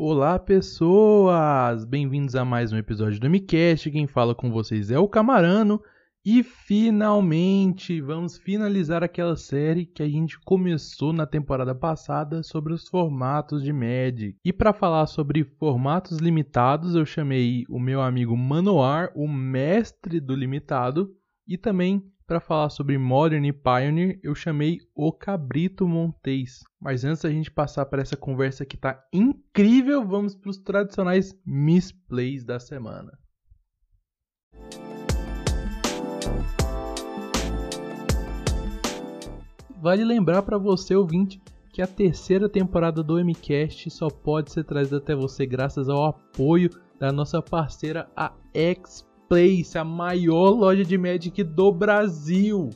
Olá, pessoas! Bem-vindos a mais um episódio do MiCast. Quem fala com vocês é o Camarano. E finalmente vamos finalizar aquela série que a gente começou na temporada passada sobre os formatos de Magic. E para falar sobre formatos limitados, eu chamei o meu amigo Manoar, o mestre do limitado, e também para falar sobre Modern e Pioneer, eu chamei o Cabrito Montes. Mas antes da gente passar para essa conversa que tá incrível, vamos para os tradicionais misplays da semana. Vale lembrar para você ouvinte que a terceira temporada do MCast só pode ser trazida até você graças ao apoio da nossa parceira a X Place, a maior loja de Magic do Brasil.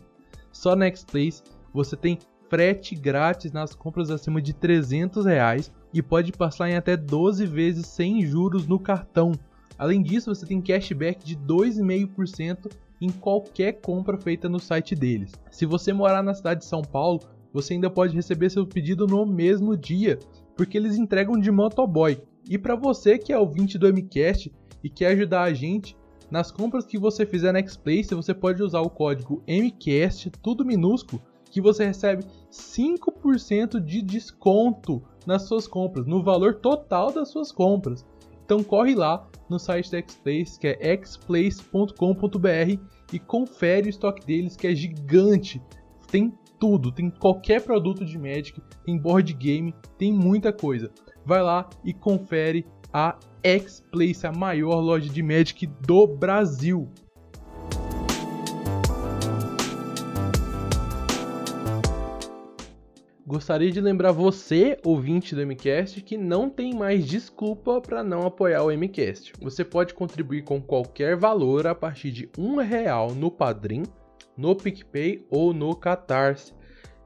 Só na X-Place você tem frete grátis nas compras acima de 300 reais e pode passar em até 12 vezes sem juros no cartão. Além disso, você tem cashback de 2,5% em qualquer compra feita no site deles. Se você morar na cidade de São Paulo, você ainda pode receber seu pedido no mesmo dia, porque eles entregam de motoboy. E para você que é ouvinte do MCast e quer ajudar a gente, nas compras que você fizer na Xplace, você pode usar o código MCAST, tudo minúsculo, que você recebe 5% de desconto nas suas compras, no valor total das suas compras. Então corre lá no site da Xplace, que é xplace.com.br e confere o estoque deles, que é gigante. Tem tudo, tem qualquer produto de Magic, tem board game, tem muita coisa. Vai lá e confere a X-Place, a maior loja de Magic do Brasil. Gostaria de lembrar você, ouvinte do MCast, que não tem mais desculpa para não apoiar o MCast. Você pode contribuir com qualquer valor a partir de um real no Padrim, no PicPay ou no Catarse.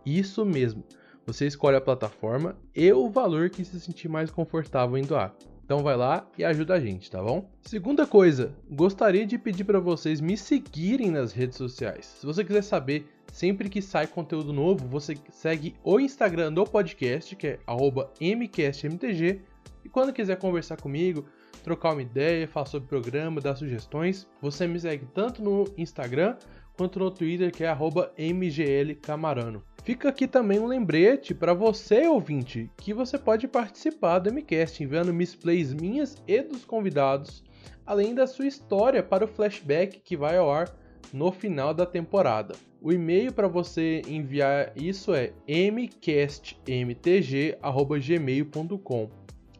Isso mesmo. Você escolhe a plataforma e o valor que se sentir mais confortável em doar. Então vai lá e ajuda a gente, tá bom? Segunda coisa, gostaria de pedir para vocês me seguirem nas redes sociais. Se você quiser saber sempre que sai conteúdo novo, você segue o Instagram do podcast, que é @mcastmtg, e quando quiser conversar comigo, trocar uma ideia, falar sobre o programa, dar sugestões, você me segue tanto no Instagram quanto no Twitter, que é mglcamarano. Fica aqui também um lembrete para você, ouvinte, que você pode participar do MCast enviando misplays minhas e dos convidados, além da sua história para o flashback que vai ao ar no final da temporada. O e-mail para você enviar isso é mcastmtg@gmail.com.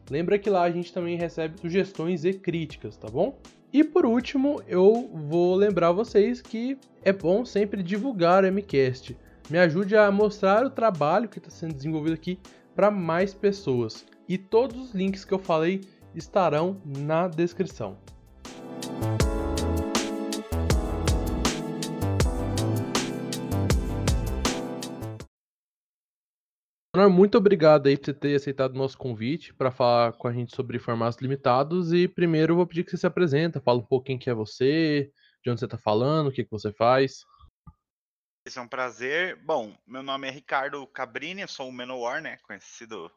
Lembra que lá a gente também recebe sugestões e críticas, tá bom? E por último, eu vou lembrar vocês que é bom sempre divulgar o MCast me ajude a mostrar o trabalho que está sendo desenvolvido aqui para mais pessoas. E todos os links que eu falei estarão na descrição. Muito obrigado aí por você ter aceitado o nosso convite para falar com a gente sobre formatos limitados. E primeiro eu vou pedir que você se apresenta, fala um pouquinho quem é você, de onde você está falando, o que, que você faz. Esse é um prazer. Bom, meu nome é Ricardo Cabrini, eu sou o Menowar, né? Conhecido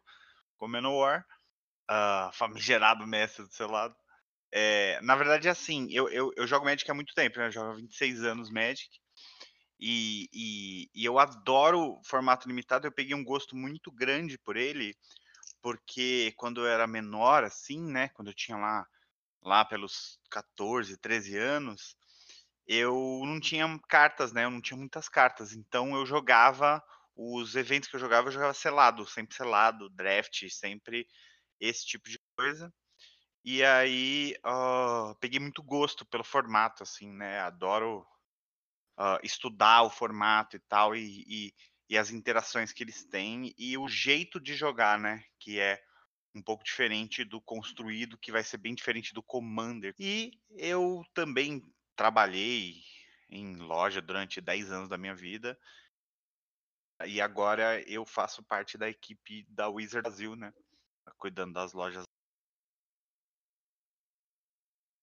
como Menowar, uh, famigerado mestre do seu lado. É, na verdade, é assim, eu, eu, eu, jogo Magic há muito tempo, né? Eu jogo há 26 anos Magic. E, e, e eu adoro formato limitado, eu peguei um gosto muito grande por ele, porque quando eu era menor, assim, né? Quando eu tinha lá, lá pelos 14, 13 anos, eu não tinha cartas, né? Eu não tinha muitas cartas. Então eu jogava os eventos que eu jogava, eu jogava selado, sempre selado, draft, sempre esse tipo de coisa. E aí uh, peguei muito gosto pelo formato, assim, né? Adoro uh, estudar o formato e tal, e, e, e, as interações que eles têm, e o jeito de jogar, né? Que é um pouco diferente do construído, que vai ser bem diferente do Commander. E eu também trabalhei em loja durante 10 anos da minha vida. E agora eu faço parte da equipe da Wizard Brasil, né? Cuidando das lojas.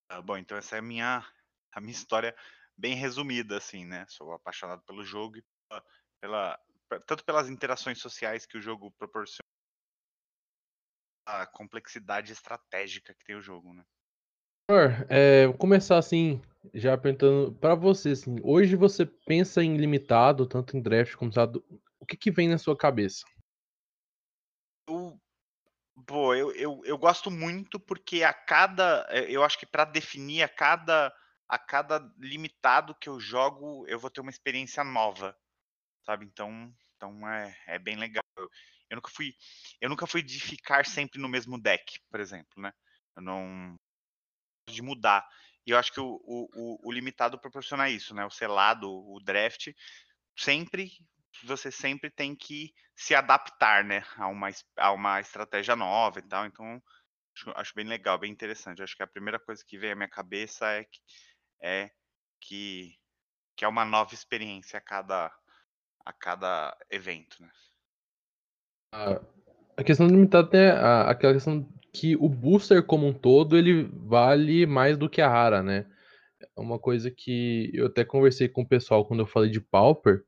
Ah, bom, então essa é a minha, a minha história bem resumida, assim, né? Sou apaixonado pelo jogo e pela, tanto pelas interações sociais que o jogo proporciona, a complexidade estratégica que tem o jogo, né? É, vou começar assim, já perguntando para você, assim, hoje você pensa em limitado, tanto em draft como limitado, o que que vem na sua cabeça? Eu, pô, eu, eu, eu gosto muito porque a cada, eh, eu acho que para definir a cada, a cada limitado que eu jogo, eu vou ter uma experiência nova, sabe? Então, então é, é bem legal. Eu, eu nunca fui, eu nunca fui de ficar sempre no mesmo deck, por exemplo, né? Eu não de mudar. E eu acho que o, o, o limitado proporciona isso, né? O selado, o draft, sempre você sempre tem que se adaptar, né, a uma, a uma estratégia nova e tal. Então, acho, acho bem legal, bem interessante. Acho que a primeira coisa que vem à minha cabeça é que é que, que é uma nova experiência a cada a cada evento, né? A, a questão do limitado é a, aquela questão que o booster como um todo ele vale mais do que a rara, né? É uma coisa que eu até conversei com o pessoal quando eu falei de Pauper,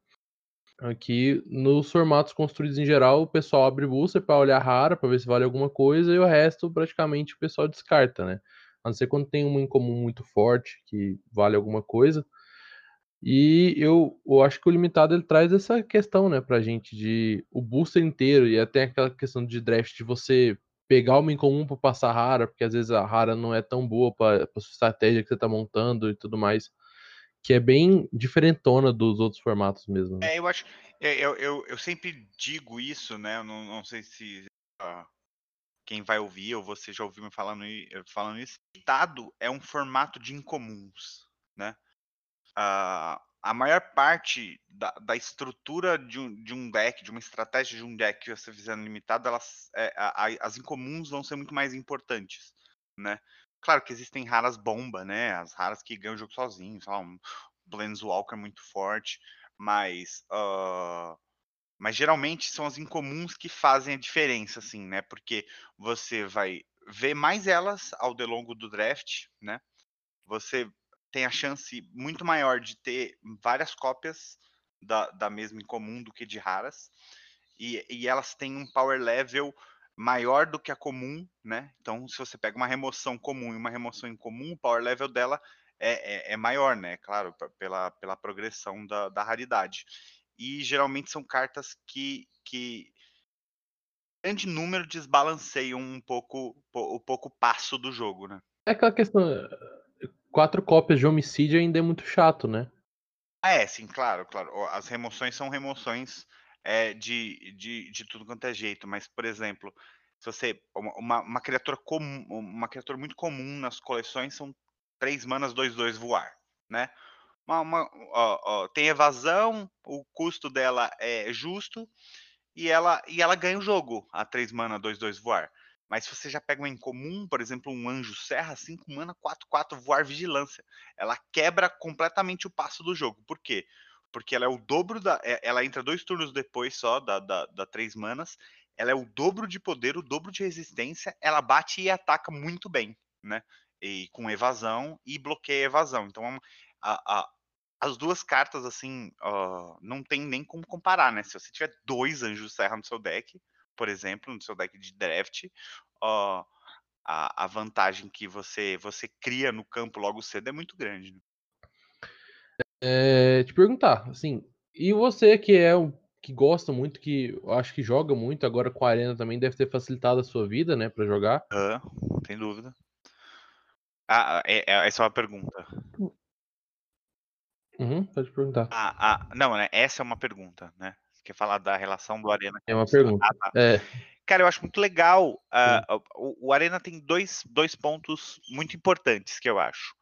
aqui nos formatos construídos em geral, o pessoal abre booster para olhar rara, para ver se vale alguma coisa, e o resto praticamente o pessoal descarta, né? A não ser quando tem uma em comum muito forte que vale alguma coisa. E eu, eu acho que o limitado ele traz essa questão, né, pra gente de o booster inteiro e até aquela questão de draft de você pegar uma incomum para passar rara, porque às vezes a rara não é tão boa para sua estratégia que você tá montando e tudo mais, que é bem diferentona dos outros formatos mesmo. Né? É, eu acho, é, eu, eu, eu sempre digo isso, né? Eu não, não sei se quem vai ouvir ou você já ouviu me falando, falando isso. Dado é um formato de incomuns, né? Uh, a maior parte da, da estrutura de um, de um, deck, de uma estratégia de um deck que você fizer no limitado, elas, é, a, a, as incomuns vão ser muito mais importantes, né? Claro que existem raras bomba, né? As raras que ganham o jogo sozinhos, sei lá, um Planeswalker muito forte, mas uh, mas geralmente são as incomuns que fazem a diferença, assim, né? Porque você vai ver mais elas ao longo do draft, né? Você tem a chance muito maior de ter várias cópias da, da mesma incomum do que de raras. E, e elas têm um power level maior do que a comum, né? Então, se você pega uma remoção comum e uma remoção incomum, o power level dela é, é, é maior, né? Claro, pela, pela progressão da, da raridade. E geralmente são cartas que, que grande número desbalanceiam um pouco o pouco passo do jogo, né? É aquela questão, quatro cópias de homicídio ainda é muito chato, né? Ah, é, sim, claro, claro. As remoções são remoções é, de, de, de tudo quanto é jeito, mas, por exemplo, se você. Uma, uma criatura comum, uma criatura muito comum nas coleções são três manas, dois, dois voar, né? Uma, uma ó, ó, tem evasão, o custo dela é justo e ela, e ela ganha o jogo a três mana, dois, dois voar. Mas se você já pega uma incomum, por exemplo, um anjo serra, 5 mana, 4, 4, voar vigilância. Ela quebra completamente o passo do jogo. Por quê? Porque ela é o dobro da. É, ela entra dois turnos depois só da, da, da 3 manas. Ela é o dobro de poder, o dobro de resistência. Ela bate e ataca muito bem, né? E com evasão e bloqueia evasão. Então a, a, as duas cartas, assim, uh, não tem nem como comparar, né? Se você tiver dois anjos serra no seu deck, por exemplo, no seu deck de draft, ó, a, a, vantagem que você, você cria no campo logo cedo é muito grande. Né? É, te perguntar, assim, e você que é o que gosta muito, que eu acho que joga muito, agora com a Arena também deve ter facilitado a sua vida, né, para jogar? Ah, sem dúvida. Ah, é, é, essa é uma pergunta. Uhum, pode perguntar. Ah, ah, não, né? Essa é uma pergunta, né? quer falar da relação do Arena? É uma pergunta. Ah, tá. é. Cara, eu acho muito legal. Uh, o, o, Arena tem dois, dois pontos muito importantes que eu acho.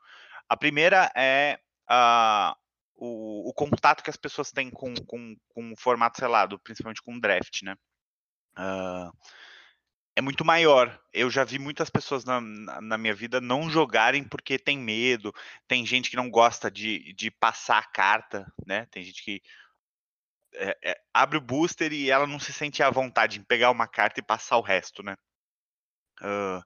A primeira é uh, o, o, contato que as pessoas têm com, com, com o formato selado, principalmente com o draft, né? Uh, é muito maior. Eu já vi muitas pessoas na, na, minha vida não jogarem porque tem medo. Tem gente que não gosta de, de passar a carta, né? Tem gente que é, é, abre o booster e ela não se sente à vontade em pegar uma carta e passar o resto, né? Uh,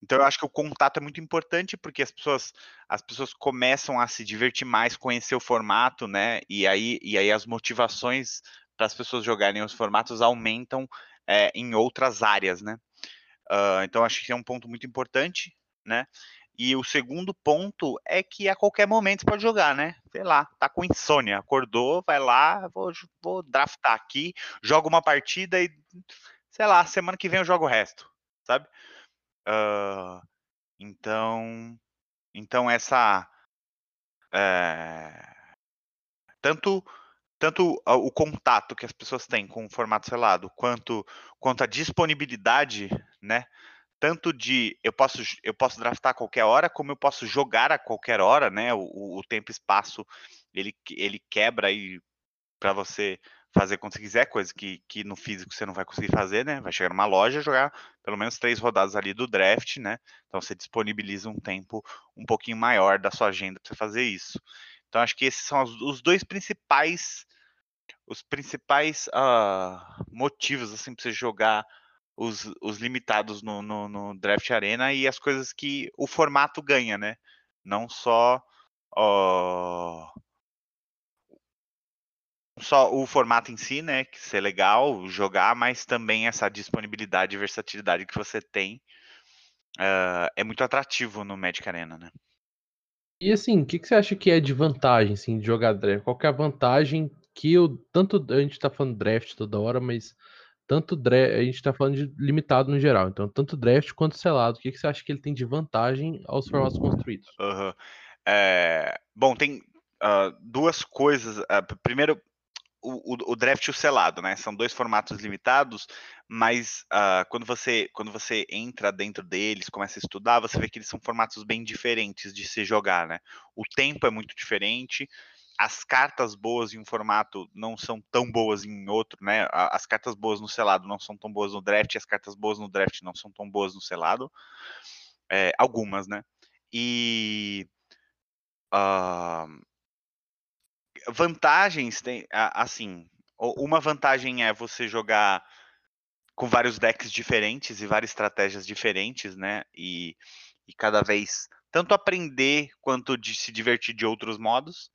então eu acho que o contato é muito importante porque as pessoas as pessoas começam a se divertir mais, conhecer o formato, né? E aí e aí as motivações para as pessoas jogarem os formatos aumentam é, em outras áreas, né? Uh, então acho que é um ponto muito importante, né? E o segundo ponto é que a qualquer momento você pode jogar, né? Sei lá, tá com insônia, acordou, vai lá, vou, vou draftar aqui, joga uma partida e, sei lá, semana que vem eu jogo o resto, sabe? Uh, então, então essa é, tanto tanto o contato que as pessoas têm com o formato selado, quanto quanto a disponibilidade, né? tanto de eu posso eu posso draftar a qualquer hora, como eu posso jogar a qualquer hora, né? O, o tempo e espaço ele, ele quebra aí para você fazer quando você quiser, coisa que, que no físico você não vai conseguir fazer, né? Vai chegar numa loja jogar pelo menos três rodadas ali do draft, né? Então você disponibiliza um tempo um pouquinho maior da sua agenda para você fazer isso. Então acho que esses são os, dois principais os principais uh, motivos assim para você jogar os, os limitados no, no, no, Draft Arena e as coisas que o formato ganha, né? Não só. só o formato em si, né? Que ser legal, jogar, mas também essa disponibilidade e versatilidade que você tem uh, é muito atrativo no Magic Arena, né? E assim, o que, que, você acha que é de vantagem, assim, de jogar draft? Qual é a vantagem que eu. Tanto a gente tá falando draft toda hora, mas tanto draft, a gente está falando de limitado no geral, então tanto draft quanto selado, o que, que você acha que ele tem de vantagem aos formatos construídos? Uhum. É, bom, tem uh, duas coisas. Uh, primeiro, o, o, o, draft e o selado, né? São dois formatos limitados, mas uh, quando, você, quando você entra dentro deles, começa a estudar, você vê que eles são formatos bem diferentes de se jogar, né? O tempo é muito diferente, as cartas boas em um formato não são tão boas em outro, né? As cartas boas no selado não são tão boas no draft, as cartas boas no draft não são tão boas no selado. É, algumas, né? E. Uh, vantagens tem. Assim, uma vantagem é você jogar com vários decks diferentes e várias estratégias diferentes, né? E, e cada vez tanto aprender quanto de se divertir de outros modos.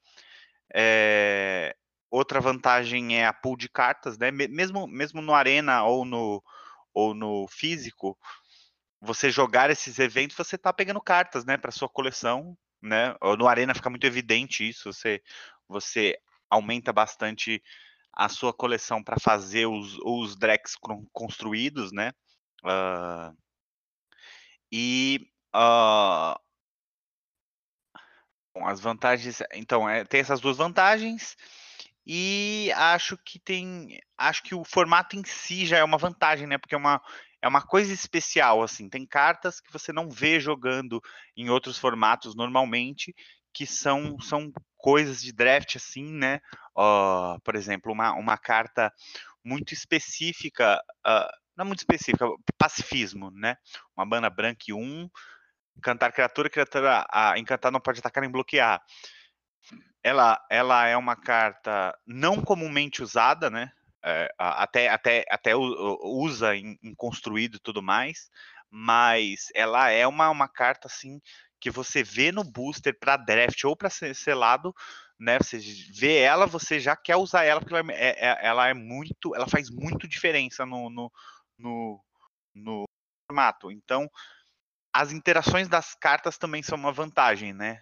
É, outra vantagem é a pool de cartas, né? Mesmo, mesmo no Arena ou no, ou no físico, você jogar esses eventos, você está pegando cartas, né, para sua coleção, né? No Arena fica muito evidente isso, você, você aumenta bastante a sua coleção para fazer os, os decks construídos, né? Uh, e uh, Bom, as vantagens, então, é, tem essas duas vantagens e acho que tem, acho que o formato em si já é uma vantagem, né? Porque é uma, é uma coisa especial, assim. Tem cartas que você não vê jogando em outros formatos normalmente, que são, são coisas de draft, assim, né? Uh, por exemplo, uma, uma carta muito específica, uh, não muito específica, pacifismo, né? Uma banda branca e um Encantar criatura, criatura a encantar não pode atacar nem bloquear. Ela, ela é uma carta não comumente usada, né? É, até, até, até usa em, em, construído e tudo mais, mas ela é uma, uma carta assim que você vê no booster para draft ou para selado, né? Você vê ela, você já quer usar ela porque ela é, é, ela é muito, ela faz muito diferença no, no, no, no formato. Então, as interações das cartas também são uma vantagem, né?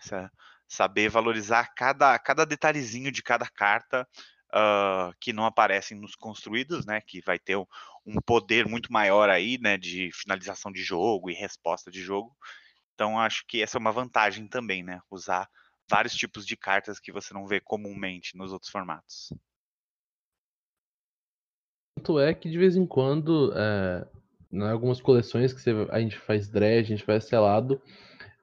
Saber valorizar cada, cada detalhezinho de cada carta uh, que não aparecem nos construídos, né? Que vai ter um, um poder muito maior aí, né? De finalização de jogo e resposta de jogo. Então, acho que essa é uma vantagem também, né? Usar vários tipos de cartas que você não vê comumente nos outros formatos. Tanto é que de vez em quando é, em algumas coleções que você, a gente faz dredge, a gente faz selado,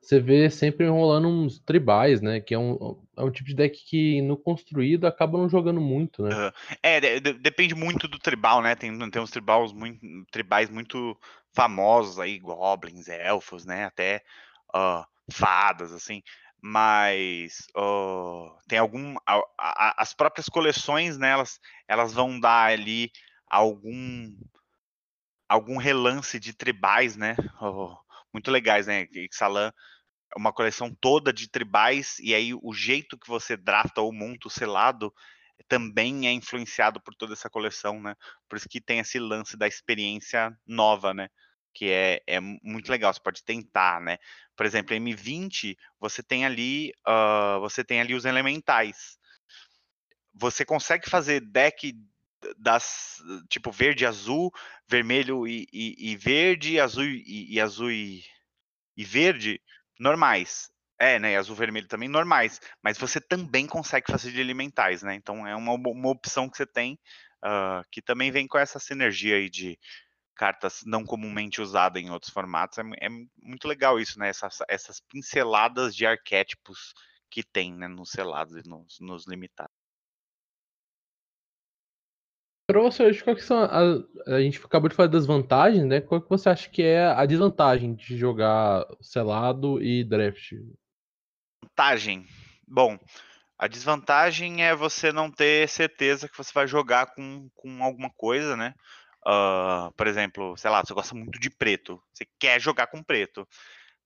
você vê sempre enrolando uns tribais, né? Que é um, é um tipo de deck que no construído acaba não jogando muito, né? Uhum. É, de, depende muito do tribal, né? Tem, tem uns tribais muito, tribais muito famosos aí, goblins, elfos, né? Até uh, fadas, assim. Mas uh, tem algum. A, a, as próprias coleções, né? Elas, elas vão dar ali algum algum relance de tribais, né? Oh, muito legais, né? Ixalan é uma coleção toda de tribais, e aí o jeito que você drafta ou monta o selado também é influenciado por toda essa coleção, né? Por isso que tem esse lance da experiência nova, né? que é, é muito legal, você pode tentar, né? Por exemplo, M20, você tem ali, uh, você tem ali os elementais. Você consegue fazer deck das tipo verde, azul, vermelho e, e, e verde, azul e, e azul e, e verde normais. É, né? Azul vermelho também normais. Mas você também consegue fazer de elementais, né? Então é uma, uma opção que você tem uh, que também vem com essa sinergia aí de cartas não comumente usadas em outros formatos. É, é muito legal isso, né? Essas, essas, pinceladas de arquétipos que tem né, nos selados e nos, nos limitados. Para você, qual que são a, a gente acabou de falar das vantagens, né? Qual que você acha que é a desvantagem de jogar selado e draft? Vantagem. Bom, a desvantagem é você não ter certeza que você vai jogar com, com alguma coisa, né? Uh, por exemplo, sei lá, você gosta muito de preto, você quer jogar com preto.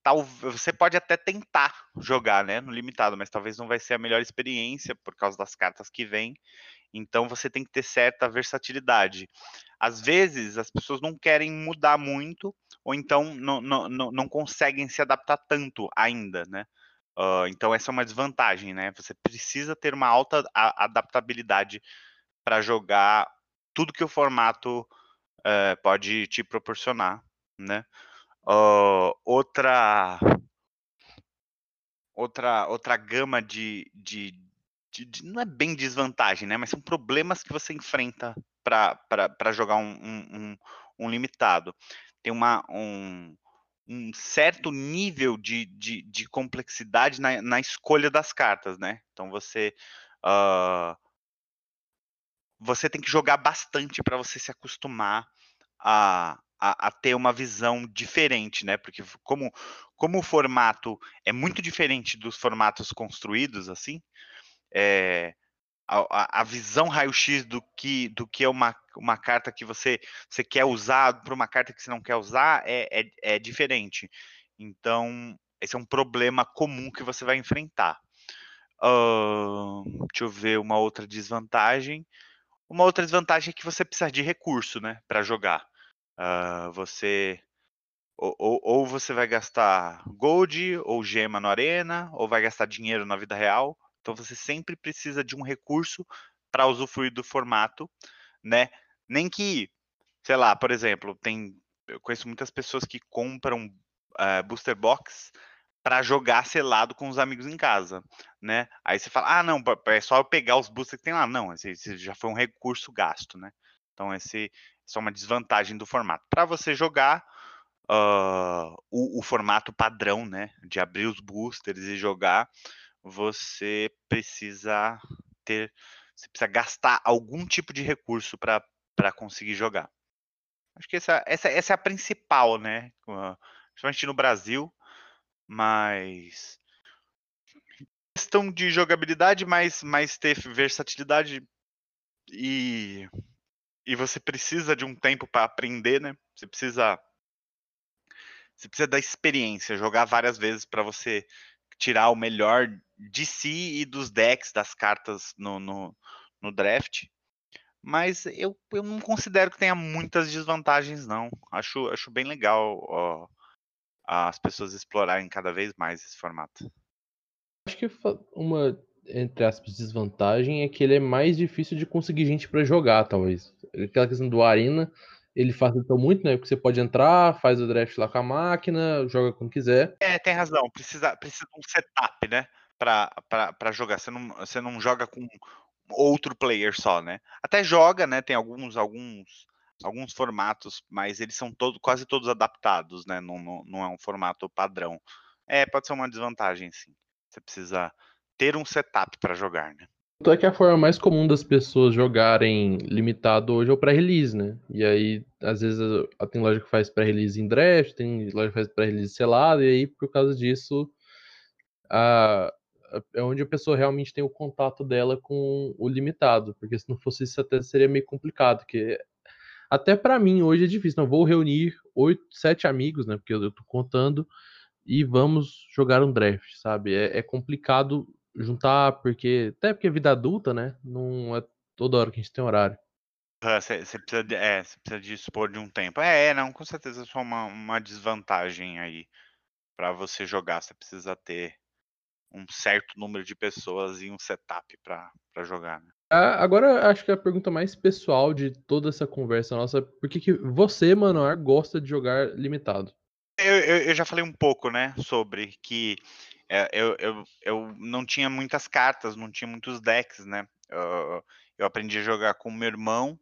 Tal, você pode até tentar jogar, né, no limitado, mas talvez não vai ser a melhor experiência por causa das cartas que vem. Então você tem que ter certa versatilidade. Às vezes as pessoas não querem mudar muito, ou então não, não, não, não conseguem se adaptar tanto ainda, né? Uh, então essa é uma desvantagem, né? Você precisa ter uma alta adaptabilidade para jogar tudo que o formato uh, pode te proporcionar, né? Uh, outra outra outra gama de, de, de, de, não é bem desvantagem, né? Mas são problemas que você enfrenta para jogar um, um, um, um limitado. Tem uma um, um certo nível de, de, de complexidade na, na, escolha das cartas, né? Então você uh, você tem que jogar bastante para você se acostumar a, a, a, ter uma visão diferente, né? Porque como, como o formato é muito diferente dos formatos construídos, assim, é, a, a visão raio-x do que, do que é uma, uma carta que você, você quer usar para uma carta que você não quer usar é, é, é, diferente. Então, esse é um problema comum que você vai enfrentar. Uh, deixa eu ver uma outra desvantagem. Uma outra desvantagem é que você precisa de recurso, né, para jogar. Uh, você ou, ou, ou, você vai gastar gold ou gema no arena, ou vai gastar dinheiro na vida real, então você sempre precisa de um recurso para usufruir do formato, né? Nem que, sei lá, por exemplo, tem eu conheço muitas pessoas que compram uh, booster box para jogar selado com os amigos em casa, né? Aí você fala, ah, não, é só eu pegar os boosters que tem lá. Não, esse, esse já foi um recurso gasto, né? Então esse é uma desvantagem do formato. Para você jogar uh, o, o, formato padrão, né? De abrir os boosters e jogar, você precisa ter, você precisa gastar algum tipo de recurso para conseguir jogar. Acho que essa, essa, essa é a principal, né? Principalmente no Brasil, mas questão de jogabilidade, mas, mas ter versatilidade e, e você precisa de um tempo para aprender, né? Você precisa você precisa da experiência, jogar várias vezes para você tirar o melhor de si e dos decks, das cartas no, no, no draft. Mas eu, eu não considero que tenha muitas desvantagens, não. Acho, acho bem legal ó, as pessoas explorarem cada vez mais esse formato. Acho que uma, entre aspas, desvantagem é que ele é mais difícil de conseguir gente para jogar, talvez. Aquela questão do Arena, ele facilitou muito, né? Porque você pode entrar, faz o draft lá com a máquina, joga quando quiser. É, tem razão. Precisa, precisa de um setup, né? Para jogar. Você não, você não joga com outro player só, né? Até joga, né? Tem alguns, alguns, alguns formatos, mas eles são todo, quase todos adaptados, né? Não, não, não é um formato padrão. É, pode ser uma desvantagem, sim. Você precisa ter um setup para jogar, né? Tanto é que a forma mais comum das pessoas jogarem limitado hoje é o pré-release, né? E aí, às vezes, tem loja que faz pré-release em draft, tem loja que faz pré-release selado, e aí, por causa disso, a, é onde a pessoa realmente tem o contato dela com o limitado, porque se não fosse isso até seria meio complicado, porque até para mim hoje é difícil, não vou reunir oito, sete amigos, né, porque eu, eu tô contando, e vamos jogar um draft, sabe? É, é complicado juntar, porque. Até porque vida adulta, né? Não é toda hora que a gente tem horário. Você precisa, de, é, precisa dispor de um tempo. É, não, com certeza é uma, uma desvantagem aí para você jogar. Você precisa ter um certo número de pessoas e um setup para jogar. Né? Agora acho que a pergunta mais pessoal de toda essa conversa nossa, por que, que você, Manoar, gosta de jogar limitado? Eu, eu, eu, já falei um pouco, né, sobre que é, eu, eu, eu não tinha muitas cartas, não tinha muitos decks, né? Eu, eu aprendi a jogar com meu irmão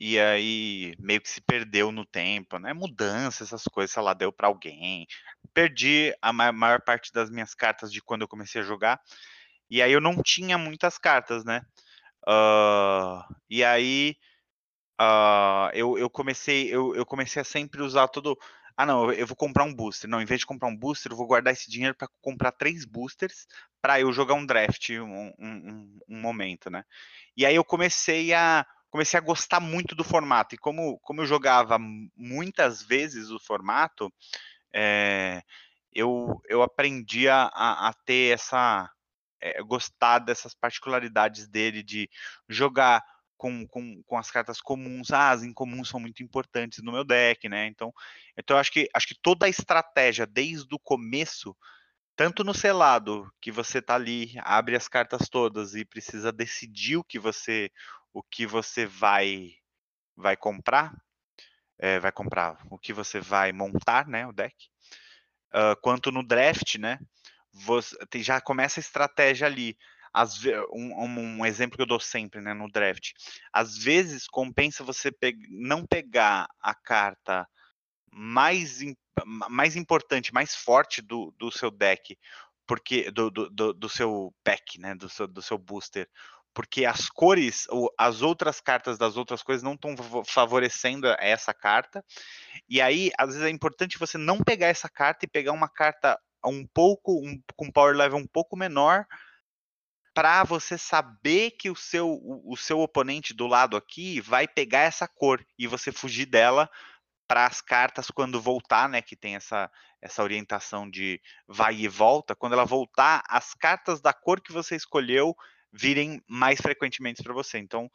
e aí meio que se perdeu no tempo, né? Mudança, essas coisas, sei lá, deu para alguém. Perdi a maior parte das minhas cartas de quando eu comecei a jogar. E aí eu não tinha muitas cartas, né? Uh, e aí uh, eu, eu comecei eu, eu comecei a sempre usar todo ah não eu vou comprar um booster. Não em vez de comprar um booster eu vou guardar esse dinheiro para comprar três boosters para eu jogar um draft um, um, um, momento né? E aí eu comecei a comecei a gostar muito do formato. E como como eu jogava muitas vezes o formato é, eu eu aprendi a, a ter essa é, gostar dessas particularidades dele de jogar com, com, com as cartas comuns, ah, as incomuns são muito importantes no meu deck, né? Então, então acho que acho que toda a estratégia desde o começo, tanto no selado que você tá ali, abre as cartas todas e precisa decidir o que você o que você vai vai comprar, é, vai comprar, o que você vai montar, né, o deck, uh, quanto no draft, né? você já começa a estratégia ali. Às, um, um, exemplo que eu dou sempre né, no draft. Às vezes compensa você pe não pegar a carta mais, mais importante, mais forte do, do seu deck, porque do, do, do seu pack, né, do seu, do seu booster, porque as cores, ou as outras cartas das outras coisas não estão favorecendo essa carta. E aí, às vezes é importante você não pegar essa carta e pegar uma carta um pouco um, com power level um pouco menor para você saber que o seu o, o, seu oponente do lado aqui vai pegar essa cor e você fugir dela para as cartas quando voltar, né, que tem essa essa orientação de vai e volta, quando ela voltar, as cartas da cor que você escolheu virem mais frequentemente para você. Então,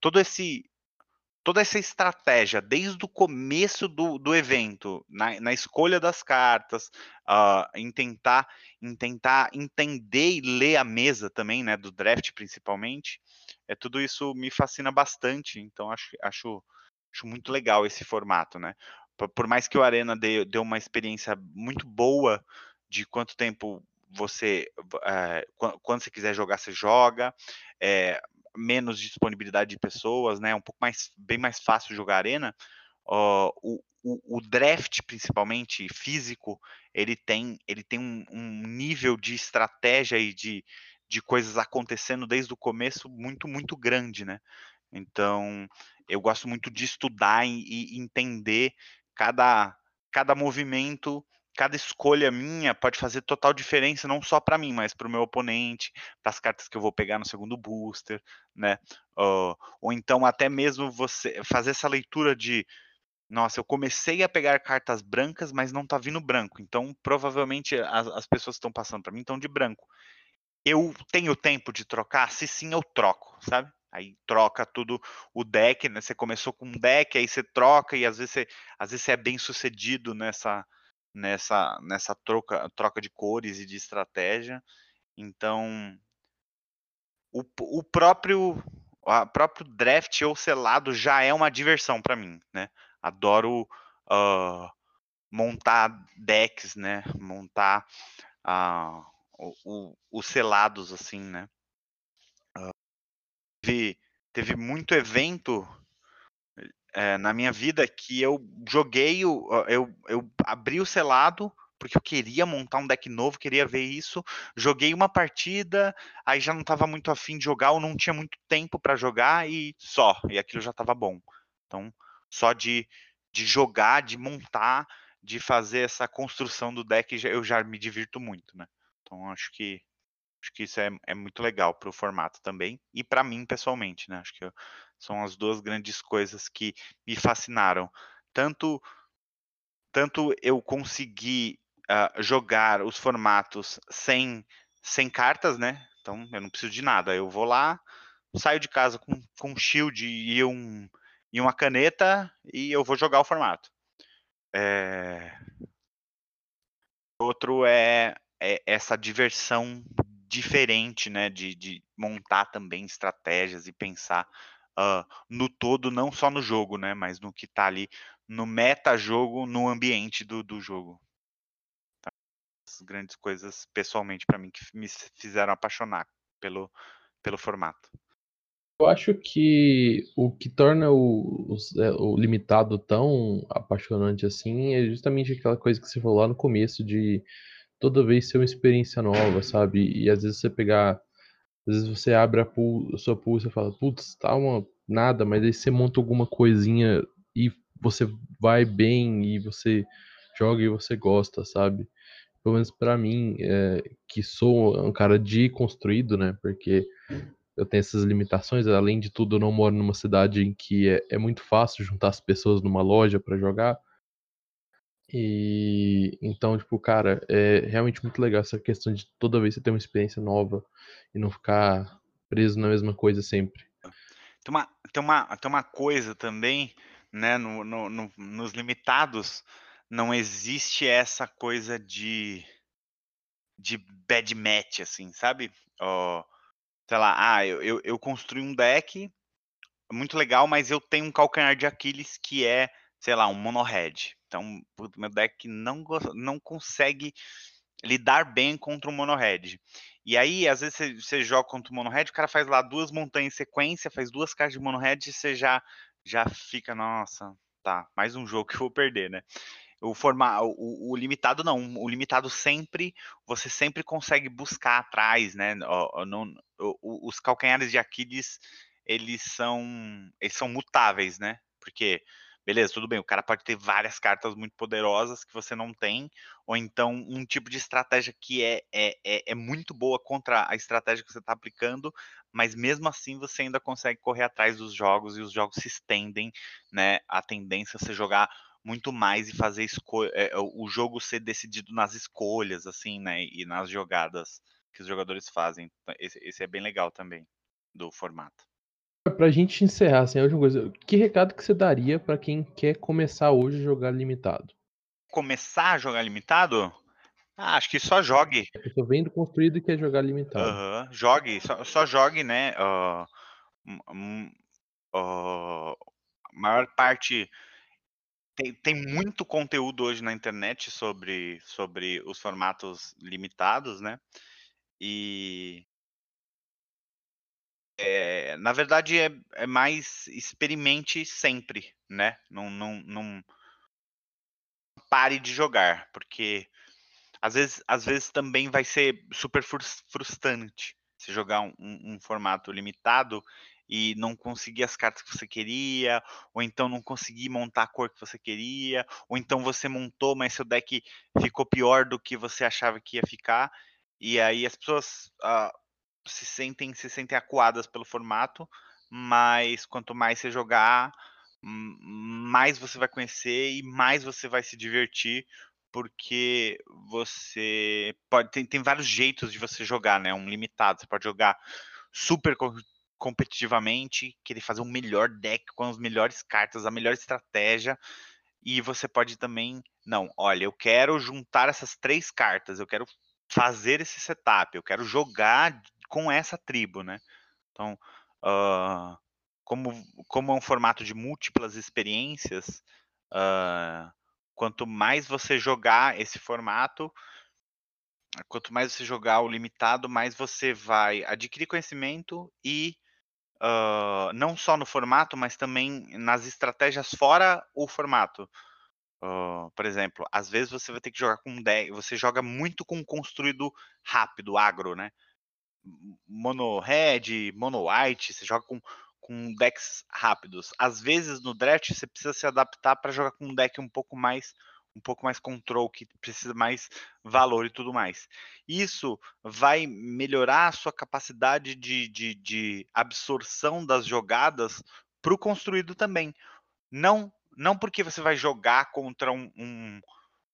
todo esse toda essa estratégia desde o começo do, do evento, na, na, escolha das cartas, uh, em, tentar, em tentar entender e ler a mesa também, né, do draft principalmente, é tudo isso me fascina bastante, então acho, acho, acho muito legal esse formato, né? Por, por mais que o Arena dê, dê uma experiência muito boa de quanto tempo você, é, quando você quiser jogar, você joga. É, menos disponibilidade de pessoas, né? Um pouco mais, bem mais fácil jogar arena. Uh, o, o, o, draft, principalmente físico, ele tem, ele tem um, um, nível de estratégia e de, de coisas acontecendo desde o começo muito, muito grande, né? Então, eu gosto muito de estudar e, e entender cada, cada movimento cada escolha minha pode fazer total diferença, não só para mim, mas para o meu oponente, para as cartas que eu vou pegar no segundo booster, né? Uh, ou então até mesmo você fazer essa leitura de nossa, eu comecei a pegar cartas brancas, mas não tá vindo branco. Então, provavelmente as, as pessoas que estão passando para mim estão de branco. Eu tenho tempo de trocar? Se sim, eu troco, sabe? Aí troca tudo o deck, né? Você começou com um deck, aí você troca e às vezes você, às vezes você é bem sucedido nessa nessa, nessa troca, troca de cores e de estratégia. Então, o, o próprio a próprio draft ou selado já é uma diversão para mim, né? Adoro uh, montar decks, né? Montar uh, os selados assim, né? Uh, teve, teve muito evento é, na minha vida que eu joguei, o, eu, eu abri o selado porque eu queria montar um deck novo, queria ver isso. Joguei uma partida, aí já não estava muito afim de jogar, ou não tinha muito tempo para jogar e só, e aquilo já estava bom. Então, só de, de jogar, de montar, de fazer essa construção do deck, eu já me divirto muito, né? Então, acho que acho que isso é, é muito legal para o formato também e para mim pessoalmente, né? Acho que eu, são as duas grandes coisas que me fascinaram. Tanto, tanto eu consegui uh, jogar os formatos sem, sem cartas, né? Então eu não preciso de nada. Eu vou lá, saio de casa com, com um shield e, um, e uma caneta e eu vou jogar o formato. É... Outro é, é essa diversão diferente, né? De, de montar também estratégias e pensar uh, no todo, não só no jogo, né? Mas no que está ali no meta-jogo, no ambiente do, do jogo. Então, as grandes coisas, pessoalmente, para mim, que me fizeram apaixonar pelo, pelo formato. Eu acho que o que torna o, o, é, o, limitado tão apaixonante assim é justamente aquela coisa que você falou lá no começo de toda vez ser uma experiência nova, sabe? E às vezes você pegar, às vezes você abre a, pool, a sua pool e fala, putz, tá uma nada, mas aí você monta alguma coisinha e você vai bem e você joga e você gosta, sabe? Pelo menos para mim, é, que sou um cara de construído, né? Porque eu tenho essas limitações. Além de tudo, eu não moro numa cidade em que é, é muito fácil juntar as pessoas numa loja para jogar. E então, tipo, cara, é realmente muito legal essa questão de toda vez você ter uma experiência nova e não ficar preso na mesma coisa sempre. Tem uma, tem uma, tem uma coisa também, né, no, no, no, nos limitados, não existe essa coisa de, de bad match, assim, sabe? Oh, sei lá, ah, eu, eu, eu construí um deck muito legal, mas eu tenho um calcanhar de Aquiles que é, sei lá, um mono red. Então, o meu deck não, não consegue lidar bem contra um mono red. E aí, às vezes, você, você joga contra o mono red, o cara faz lá duas montanhas em sequência, faz duas cartas de mono red, e você já, já fica, nossa, tá, mais um jogo que eu vou perder, né? O, forma, o, o, limitado não, o limitado sempre, você sempre consegue buscar atrás, né? O, não, os calcanhares de Aquiles, eles são, eles são mutáveis, né? Porque, beleza, tudo bem, o cara pode ter várias cartas muito poderosas que você não tem, ou então um tipo de estratégia que é, é, é, é muito boa contra a estratégia que você está aplicando, mas mesmo assim você ainda consegue correr atrás dos jogos e os jogos se estendem, né? A tendência é você jogar muito mais e fazer é, o jogo ser decidido nas escolhas, assim, né? E nas jogadas que os jogadores fazem. Então, esse, esse é bem legal também do formato. Pra gente encerrar, assim, a última coisa, que recado que você daria para quem quer começar hoje a jogar limitado? Começar a jogar limitado? Ah, acho que só jogue. A pessoa vendo construído e quer jogar limitado. Uhum. Jogue, só, só, jogue, né? Uh, um, uh, a maior parte tem, tem muito conteúdo hoje na internet sobre, sobre os formatos limitados, né? E é, na verdade é, é, mais experimente sempre, né? Não, pare de jogar, porque às vezes, às vezes também vai ser super frustrante se jogar um, um, um formato limitado e não conseguir as cartas que você queria, ou então não conseguir montar a cor que você queria, ou então você montou, mas seu deck ficou pior do que você achava que ia ficar, e aí as pessoas uh, se sentem se sentem acuadas pelo formato, mas quanto mais você jogar, mais você vai conhecer e mais você vai se divertir, porque você pode tem, tem vários jeitos de você jogar, né? Um limitado, você pode jogar super competitivamente, querer fazer o um melhor deck com as melhores cartas, a melhor estratégia. E você pode também, não, olha, eu quero juntar essas três cartas, eu quero fazer esse setup, eu quero jogar com essa tribo, né? Então, uh, como, como é um formato de múltiplas experiências, uh, quanto mais você jogar esse formato, quanto mais você jogar o limitado, mais você vai adquirir conhecimento e uh, não só no formato, mas também nas estratégias fora o formato. Uh, por exemplo, às vezes você vai ter que jogar com um deck, você joga muito com construído rápido, agro, né? Mono red, mono white, você joga com, com decks rápidos. Às vezes no draft você precisa se adaptar para jogar com um deck um pouco mais um pouco mais control, que precisa mais valor e tudo mais. Isso vai melhorar a sua capacidade de, de, de absorção das jogadas para o construído também. Não, não porque você vai jogar contra um, um,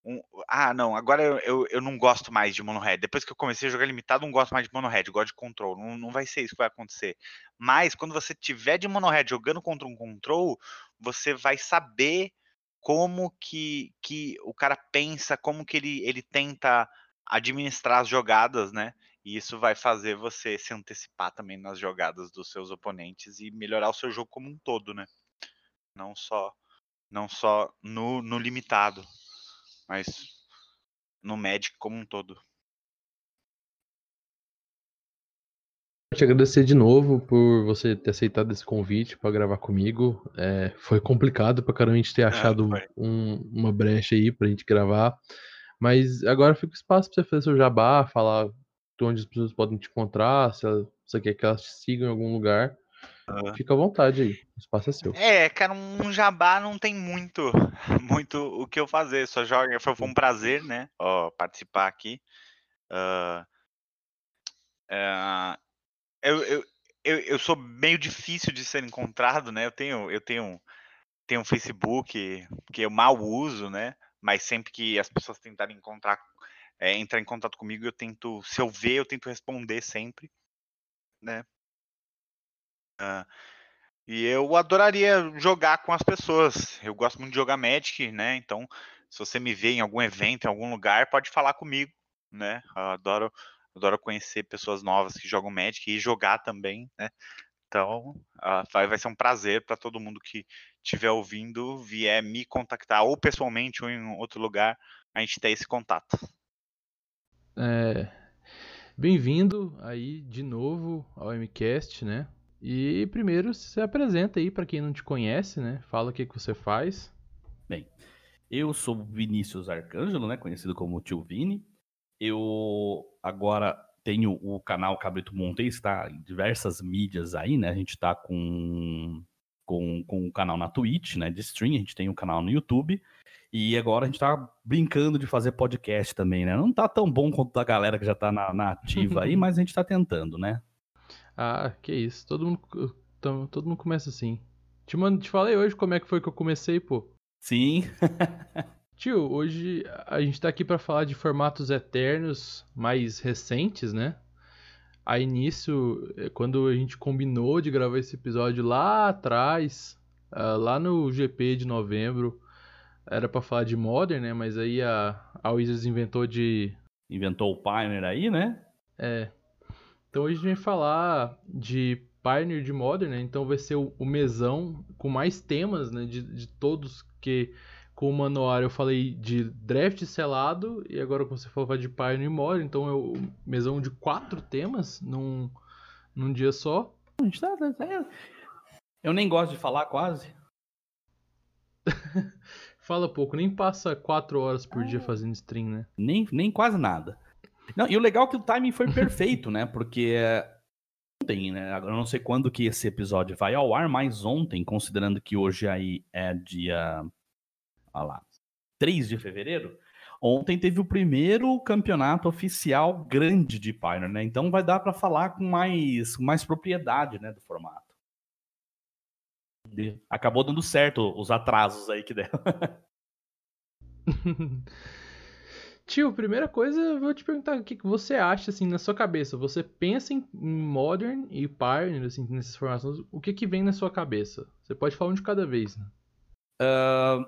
um, ah, não, agora eu, eu, eu, não gosto mais de mono red. Depois que eu comecei a jogar limitado, não gosto mais de mono red, gosto de control. Não, não vai ser isso que vai acontecer. Mas quando você tiver de mono red jogando contra um control, você vai saber como que, que o cara pensa, como que ele, ele tenta administrar as jogadas, né? E isso vai fazer você se antecipar também nas jogadas dos seus oponentes e melhorar o seu jogo como um todo, né? Não só não só no, no limitado mas no Magic como um todo. te agradecer de novo por você ter aceitado esse convite para gravar comigo. É, foi complicado para caramba a gente ter é, achado um, uma brecha aí pra gente gravar. Mas agora fica espaço para você fazer seu jabá, falar de onde as pessoas podem te encontrar, se você quer que elas te sigam em algum lugar. Fica à vontade aí, o espaço é seu. É, cara, um jabá não tem muito, muito o que eu fazer. Só joga, foi, foi um prazer, né, ó, participar aqui. Uh, uh, eu, eu, eu, eu, sou meio difícil de ser encontrado, né? Eu tenho, eu tenho, tenho um Facebook que eu mal uso, né? Mas sempre que as pessoas tentarem encontrar, é, entrar em contato comigo, eu tento, se eu ver, eu tento responder sempre, né? Uh, e eu adoraria jogar com as pessoas. Eu gosto muito de jogar Magic, né? Então, se você me vê em algum evento, em algum lugar, pode falar comigo, né? Eu adoro, adoro conhecer pessoas novas que jogam Magic e jogar também, né? Então, uh, vai ser um prazer para todo mundo que estiver ouvindo, vier me contactar, ou pessoalmente, ou em outro lugar, a gente ter esse contato. É, Bem-vindo aí de novo ao MCast, né? E primeiro se apresenta aí para quem não te conhece, né? Fala o que, que você faz. Bem, eu sou Vinícius Arcângelo, né? Conhecido como Tio Vini. Eu agora tenho o canal Cabrito Montei, está em diversas mídias aí, né? A gente está com, com, com o canal na Twitch, né? De stream, a gente tem um canal no YouTube. E agora a gente tá brincando de fazer podcast também, né? Não tá tão bom quanto a galera que já tá na, na ativa aí, mas a gente tá tentando, né? Ah, que isso. Todo mundo, todo mundo começa assim. Te, mando, te falei hoje como é que foi que eu comecei, pô. Sim. Tio, hoje a gente tá aqui para falar de formatos eternos mais recentes, né? Aí nisso, é, quando a gente combinou de gravar esse episódio lá atrás, uh, lá no GP de novembro, era para falar de Modern, né? Mas aí a, a Wizards inventou de. Inventou o Pioneer aí, né? É, então hoje a gente vai falar de Pioneer de Modern, né? Então vai ser o, o mesão com mais temas, né? De, de todos que com o manual eu falei de draft selado e agora você falou de Pioneer Modern, então é o mesão de quatro temas num, num dia só. Tá. Eu nem gosto de falar quase. Fala pouco, nem passa quatro horas por dia fazendo stream, né? Nem, nem quase nada. Não, e o legal é que o timing foi perfeito, né? Porque ontem, né? Eu não sei quando que esse episódio vai ao ar, mas ontem, considerando que hoje aí é dia. Olha lá. 3 de fevereiro. Ontem teve o primeiro campeonato oficial grande de Pioneer, né? Então vai dar para falar com mais, mais propriedade, né, do formato. Acabou dando certo os atrasos aí que deram. Tio, primeira coisa, eu vou te perguntar o que você acha, assim, na sua cabeça. Você pensa em Modern e Pioneer, assim, nessas formações, o que que vem na sua cabeça? Você pode falar um de cada vez, né? Uh,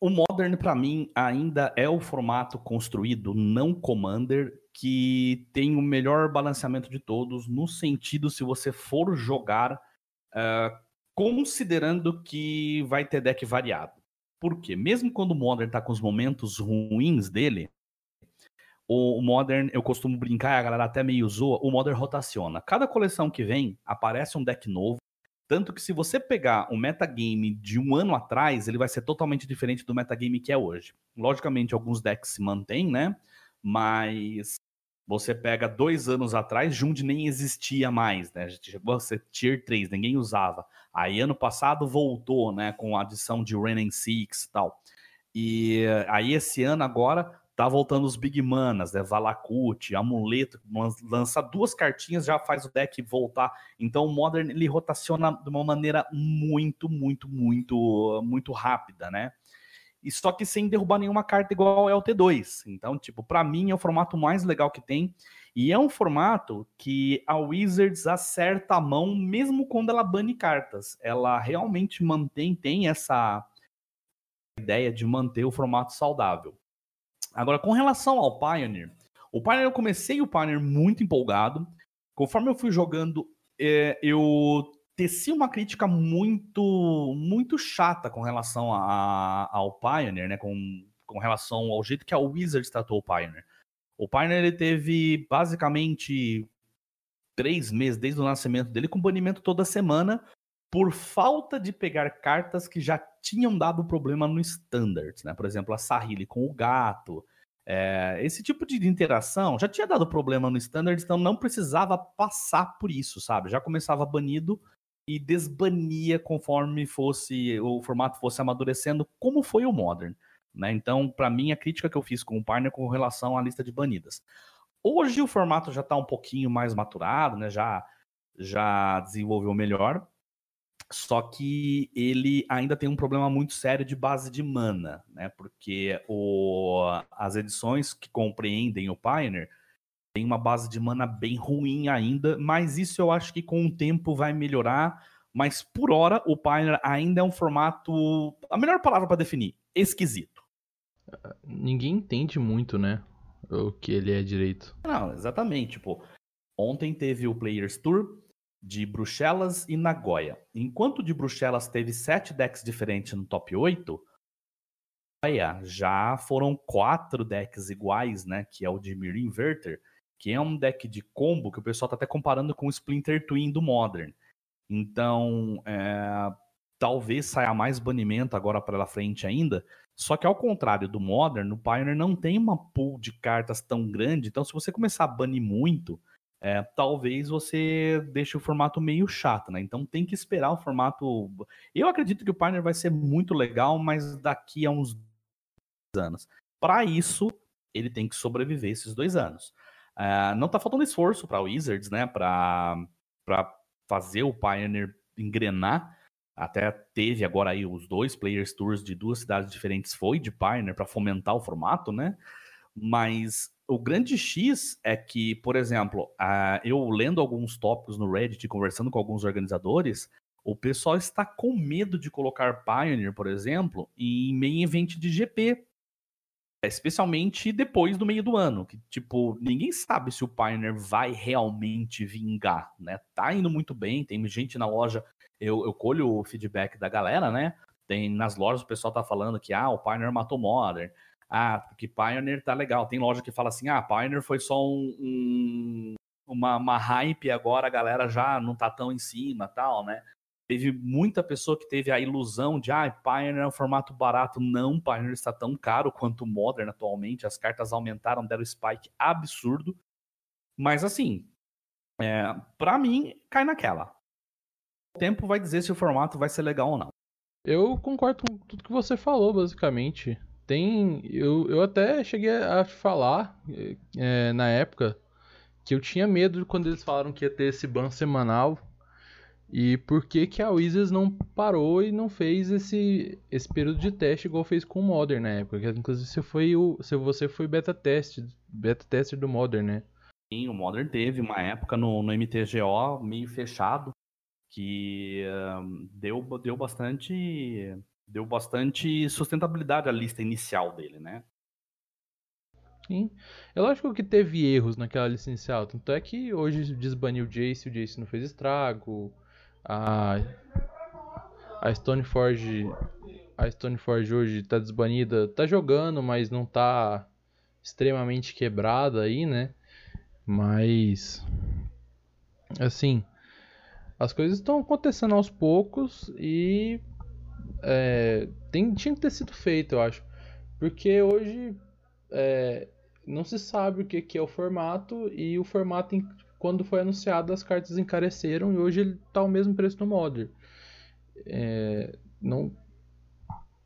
o Modern, para mim, ainda é o formato construído, não Commander, que tem o melhor balanceamento de todos, no sentido, se você for jogar, uh, considerando que vai ter deck variado. Por quê? Mesmo quando o Modern tá com os momentos ruins dele, o Modern, eu costumo brincar, a galera até meio zoa, o Modern rotaciona. Cada coleção que vem, aparece um deck novo. Tanto que se você pegar o metagame de um ano atrás, ele vai ser totalmente diferente do metagame que é hoje. Logicamente, alguns decks se mantêm, né? Mas você pega dois anos atrás, Jund nem existia mais, né? Chegou a ser Tier 3, ninguém usava. Aí ano passado voltou, né? Com a adição de Renin Six e tal. E aí esse ano agora Tá voltando os Big Manas, né? Valakut, Amuleto, lança duas cartinhas, já faz o deck voltar. Então o Modern ele rotaciona de uma maneira muito, muito, muito, muito rápida, né? e só que sem derrubar nenhuma carta igual é o T2. Então, tipo, para mim é o formato mais legal que tem. E é um formato que a Wizards acerta a mão mesmo quando ela bane cartas. Ela realmente mantém, tem essa ideia de manter o formato saudável. Agora, com relação ao Pioneer, o Pioneer eu comecei o Pioneer muito empolgado. Conforme eu fui jogando, é, eu teci uma crítica muito muito chata com relação a, ao Pioneer, né? Com, com relação ao jeito que a Wizards tratou o Pioneer. O Pioneer ele teve basicamente três meses desde o nascimento dele com banimento toda semana por falta de pegar cartas que já tinham dado problema no Standard, né? Por exemplo, a Sahili com o gato. É, esse tipo de interação já tinha dado problema no Standard, então não precisava passar por isso, sabe? Já começava banido e desbania conforme fosse o formato fosse amadurecendo, como foi o Modern. Né? Então, para mim, a crítica que eu fiz com o partner com relação à lista de banidas. Hoje o formato já está um pouquinho mais maturado, né? já, já desenvolveu melhor. Só que ele ainda tem um problema muito sério de base de mana, né? Porque o, as edições que compreendem o Pioneer tem uma base de mana bem ruim ainda, mas isso eu acho que com o tempo vai melhorar. Mas por hora, o Pioneer ainda é um formato. A melhor palavra para definir: esquisito. Ninguém entende muito, né? O que ele é direito. Não, exatamente. Tipo, ontem teve o Players Tour de Bruxelas e Nagoya. Enquanto de Bruxelas teve sete decks diferentes no top 8, já foram quatro decks iguais, né? Que é o de Mir Inverter que é um deck de combo que o pessoal tá até comparando com o Splinter Twin do Modern. Então, é, talvez saia mais banimento agora pela frente ainda. Só que ao contrário do Modern, no Pioneer não tem uma pool de cartas tão grande. Então, se você começar a banir muito, é, talvez você deixe o formato meio chato, né? Então tem que esperar o formato. Eu acredito que o Pioneer vai ser muito legal, mas daqui a uns anos. Para isso, ele tem que sobreviver esses dois anos. Uh, não tá faltando esforço para Wizards, né? Para fazer o Pioneer engrenar. Até teve agora aí os dois Players Tours de duas cidades diferentes, foi de Pioneer para fomentar o formato, né? Mas o grande X é que, por exemplo, eu lendo alguns tópicos no Reddit, conversando com alguns organizadores, o pessoal está com medo de colocar Pioneer, por exemplo, em main event de GP, Especialmente depois do meio do ano, que, tipo, ninguém sabe se o Pioneer vai realmente vingar, né? Tá indo muito bem, tem gente na loja, eu, eu colho o feedback da galera, né? Tem nas lojas o pessoal tá falando que, ah, o Pioneer matou Modern. Ah, porque Pioneer tá legal. Tem loja que fala assim, ah, Pioneer foi só um, um uma, uma hype agora a galera já não tá tão em cima tal, né? Teve muita pessoa que teve a ilusão de, ah, Pioneer é um formato barato. Não, Pioneer está tão caro quanto Modern atualmente. As cartas aumentaram, deram spike absurdo. Mas assim, é, para mim, cai naquela. O tempo vai dizer se o formato vai ser legal ou não. Eu concordo com tudo que você falou, basicamente. Tem. Eu, eu até cheguei a falar é, na época que eu tinha medo quando eles falaram que ia ter esse ban semanal e por que, que a Wizards não parou e não fez esse, esse período de teste igual fez com o Modern na época? Que, inclusive você foi o. Você foi beta teste, beta tester do Modern, né? Sim, o Modern teve uma época no, no MTGO meio fechado que uh, deu, deu bastante. Deu bastante sustentabilidade à lista inicial dele, né? Sim. É lógico que teve erros naquela lista inicial. Tanto é que hoje desbaniu o Jace, o Jace não fez estrago a a Stoneforge a Stoneforge hoje tá desbanida, tá jogando, mas não tá extremamente quebrada aí, né? Mas assim, as coisas estão acontecendo aos poucos e é, tem, tinha que ter sido feito, eu acho. Porque hoje é, não se sabe o que, que é o formato e o formato quando foi anunciado, as cartas encareceram e hoje ele está ao mesmo preço do Modern. É, não,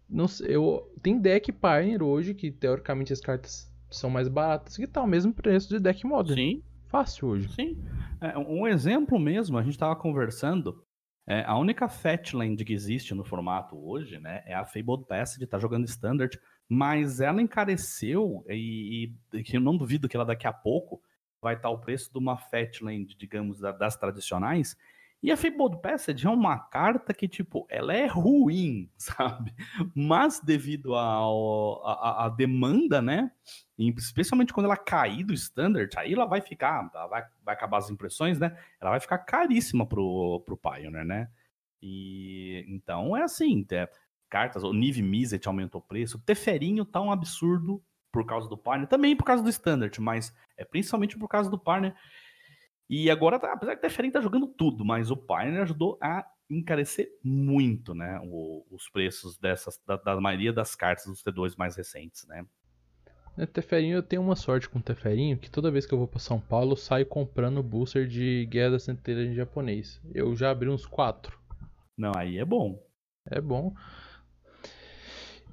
não eu tem deck Pioneer hoje que teoricamente as cartas são mais baratas que está ao mesmo preço de deck Modern. Sim. Fácil hoje. Sim. É, um exemplo mesmo, a gente estava conversando É, a única Fatland que existe no formato hoje, né, é a Fabled Passage, tá jogando Standard, mas ela encareceu e, e eu não duvido que ela daqui a pouco vai estar o preço de uma Fatland, digamos, da, das tradicionais, e a Fabled Passage é uma carta que, tipo, ela é ruim, sabe? Mas devido à demanda, né? especialmente quando ela cair do standard, aí ela vai ficar, ela vai, vai acabar as impressões, né? Ela vai ficar caríssima pro, pro Pioneer, né? E então é assim, é, cartas, o Nive Mizzet aumentou o preço, o Teferinho tá um absurdo por causa do Pioneer, também por causa do standard, mas é principalmente por causa do Pioneer. E agora, tá, apesar que o Teferinho tá jogando tudo, mas o Pioneer ajudou a encarecer muito, né, o, os preços dessas, da, da, maioria das cartas dos T2 mais recentes, né. É, Teferinho, eu tenho uma sorte com o Teferinho, que toda vez que eu vou para São Paulo, eu saio comprando booster de Guerra da Centelha em japonês. Eu já abri uns quatro. Não, aí é bom. É bom.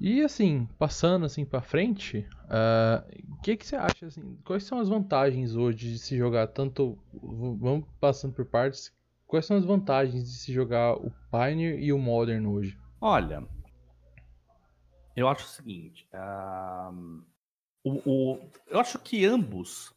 E assim, passando assim para frente, o uh, que, que você acha assim? Quais são as vantagens hoje de se jogar tanto? Vamos passando por partes. Quais são as vantagens de se jogar o Pioneer e o Modern hoje? Olha, eu acho o seguinte. Uh, o, o, eu acho que ambos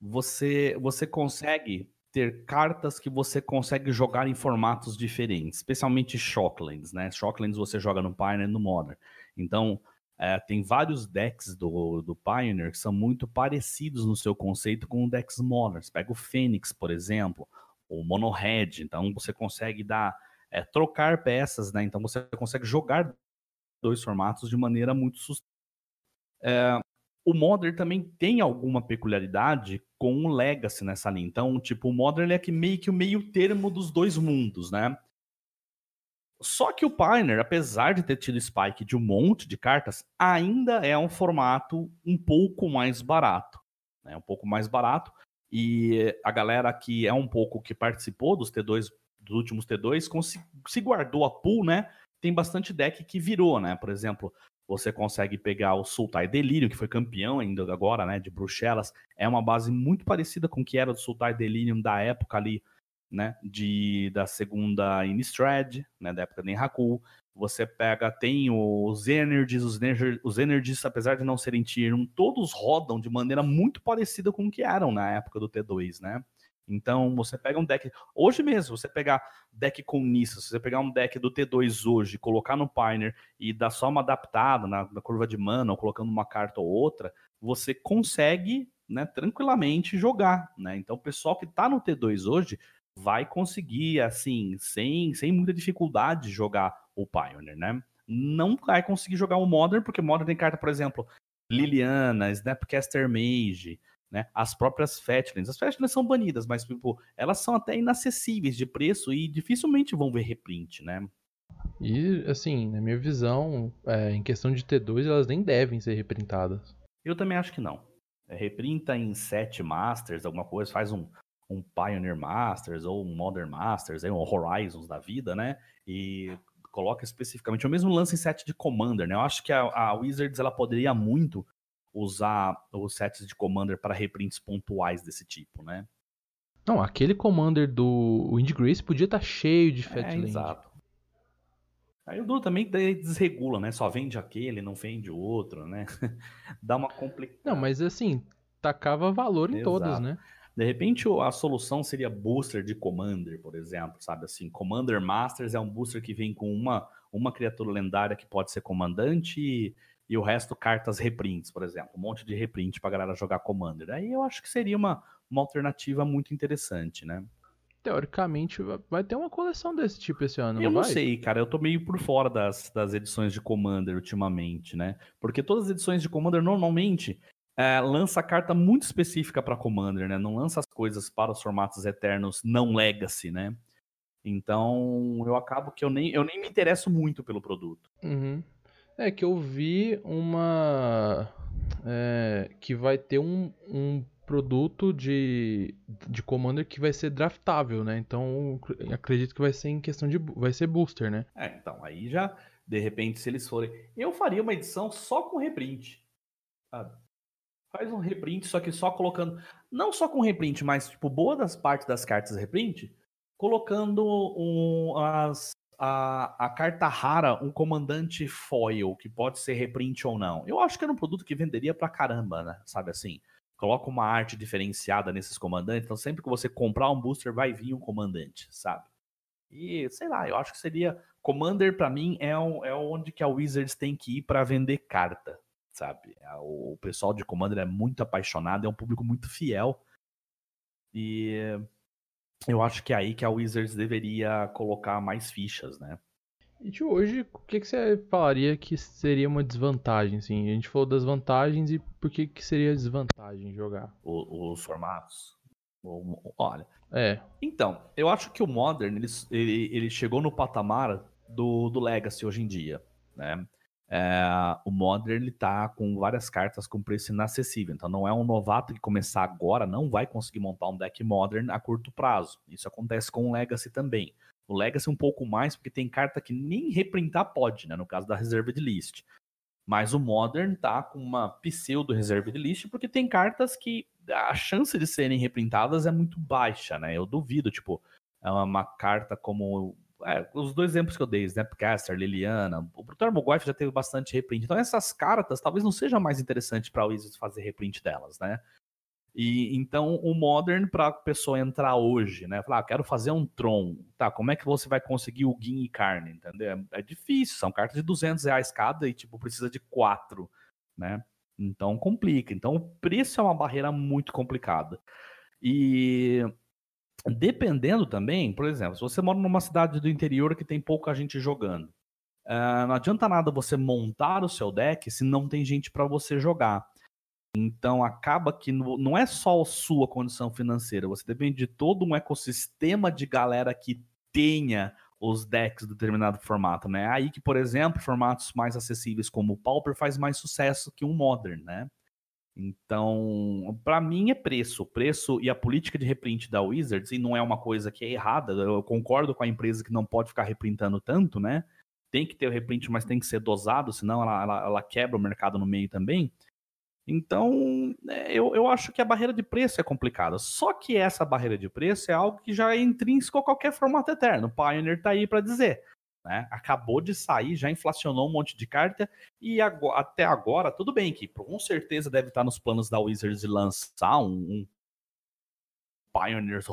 você você consegue ter cartas que você consegue jogar em formatos diferentes, especialmente Shocklands, né? Shocklands você joga no Pioneer e no Modern. Então, é, tem vários decks do, do Pioneer que são muito parecidos no seu conceito com o decks Modern. Você pega o Fênix, por exemplo, o Mono Red, então você consegue dar, é, trocar peças, né? Então você consegue jogar dois formatos de maneira muito sustentável. É, o Modern também tem alguma peculiaridade com o Legacy nessa linha. Então, tipo, o Modern é que meio que o meio termo dos dois mundos, né? Só que o Pioneer, apesar de ter tido spike de um monte de cartas, ainda é um formato um pouco mais barato. Né? Um pouco mais barato. E a galera que é um pouco que participou dos T2, dos últimos T2, se guardou a pool, né? Tem bastante deck que virou, né? Por exemplo, você consegue pegar o Sultai Delirium, que foi campeão ainda agora, né? De Bruxelas. É uma base muito parecida com o que era do Sultai Delirium da época ali né, de, da segunda Innistrad, né, da época de Enraku. Você pega, tem os Energies, os, os Energies, apesar de não serem Tier 1, todos rodam de maneira muito parecida com o que eram na época do T2, né? Então, você pega um deck. Hoje mesmo, você pegar deck com Nissa, se você pegar um deck do T2 hoje, colocar no Pioneer e dar só uma adaptada na, na curva de mana, ou colocando uma carta ou outra, você consegue né, tranquilamente jogar. Né? Então, o pessoal que está no T2 hoje vai conseguir, assim, sem, sem muita dificuldade, jogar o Pioneer, né? Não vai conseguir jogar o Modern, porque o Modern tem carta, por exemplo, Liliana, Snapcaster Mage, né? As próprias Fatlands. As Fatlands são banidas, mas, tipo, elas são até inacessíveis de preço e dificilmente vão ver reprint, né? E, assim, na minha visão, é, em questão de T2, elas nem devem ser reprintadas. Eu também acho que não. É, reprinta em 7 Masters, alguma coisa, faz um, um Pioneer Masters ou um Modern Masters, um Horizons da vida, né? E coloca especificamente o mesmo lance em set de Commander, né? Eu acho que a, a Wizards ela poderia muito usar os sets de Commander para reprints pontuais desse tipo, né? Não, aquele Commander do Wind Grace podia estar tá cheio de Fatland. É, exato. Aí o Du também desregula, né? Só vende aquele, não vende o outro, né? Dá uma complicação. Não, mas assim, tacava valor em Exato. todas, né? De repente, a solução seria booster de Commander, por exemplo, sabe assim? Commander Masters é um booster que vem com uma, uma criatura lendária que pode ser comandante e, e o resto cartas reprints, por exemplo. Um monte de reprint pra galera jogar Commander. Aí eu acho que seria uma, uma alternativa muito interessante, né? Teoricamente, vai ter uma coleção desse tipo esse ano, Eu não, não sei, cara. Eu tô meio por fora das, das edições de Commander ultimamente, né? Porque todas as edições de Commander, normalmente, é, lança carta muito específica para Commander, né? Não lança as coisas para os formatos eternos não Legacy, né? Então eu acabo que eu nem, eu nem me interesso muito pelo produto. Uhum. É que eu vi uma. É, que vai ter um, um produto de, de Commander que vai ser draftável, né? Então acredito que vai ser em questão de. Vai ser booster, né? É, então aí já. De repente, se eles forem. Eu faria uma edição só com reprint. Sabe? Faz um reprint, só que só colocando. Não só com reprint, mas, tipo, boa das partes das cartas reprint, colocando um, as, a, a carta rara, um comandante foil, que pode ser reprint ou não. Eu acho que era um produto que venderia pra caramba, né? Sabe assim? Coloca uma arte diferenciada nesses comandantes, então sempre que você comprar um booster vai vir um comandante, sabe? E sei lá, eu acho que seria. Commander para mim é, um, é onde que a Wizards tem que ir para vender carta, sabe? É, o pessoal de Commander é muito apaixonado, é um público muito fiel. E eu acho que é aí que a Wizards deveria colocar mais fichas, né? E de hoje, o que, que você falaria que seria uma desvantagem? Assim? A gente falou das vantagens e por que, que seria desvantagem jogar? O, os formatos. Olha. É. Então, eu acho que o Modern ele, ele, ele chegou no patamar do, do Legacy hoje em dia, né? É, o Modern ele tá com várias cartas com preço inacessível. Então não é um novato que começar agora não vai conseguir montar um deck Modern a curto prazo. Isso acontece com o Legacy também. O Legacy um pouco mais, porque tem carta que nem reprintar pode, né? No caso da Reserved List. Mas o Modern tá com uma pseudo Reserved List, porque tem cartas que a chance de serem reprintadas é muito baixa, né? Eu duvido, tipo, é uma carta como é, os dois exemplos que eu dei, Snapcaster, Liliana, o Tarmogoyf já teve bastante reprint. Então essas cartas talvez não seja mais interessante para o Wizards fazer reprint delas, né? E então o Modern para a pessoa entrar hoje, né? Falar, ah, quero fazer um Tron. Tá, como é que você vai conseguir o Guin e carne, entendeu? É, é difícil, são cartas de 200 reais cada e tipo precisa de quatro, né? Então complica. Então o preço é uma barreira muito complicada. E Dependendo também, por exemplo, se você mora numa cidade do interior que tem pouca gente jogando, uh, não adianta nada você montar o seu deck se não tem gente para você jogar. Então acaba que no, não é só a sua condição financeira, você depende de todo um ecossistema de galera que tenha os decks de determinado formato, né? Aí que, por exemplo, formatos mais acessíveis como o Pauper faz mais sucesso que um Modern, né? Então, para mim é preço. Preço e a política de reprint da Wizards, e não é uma coisa que é errada, eu concordo com a empresa que não pode ficar reprintando tanto, né? Tem que ter o reprint, mas tem que ser dosado, senão ela, ela, ela quebra o mercado no meio também. Então, é, eu, eu acho que a barreira de preço é complicada. Só que essa barreira de preço é algo que já é intrínseco a qualquer formato eterno. O Pioneer tá aí para dizer. Né? Acabou de sair, já inflacionou um monte de carta e agora, até agora, tudo bem que com certeza deve estar nos planos da Wizards lançar um, um Pioneers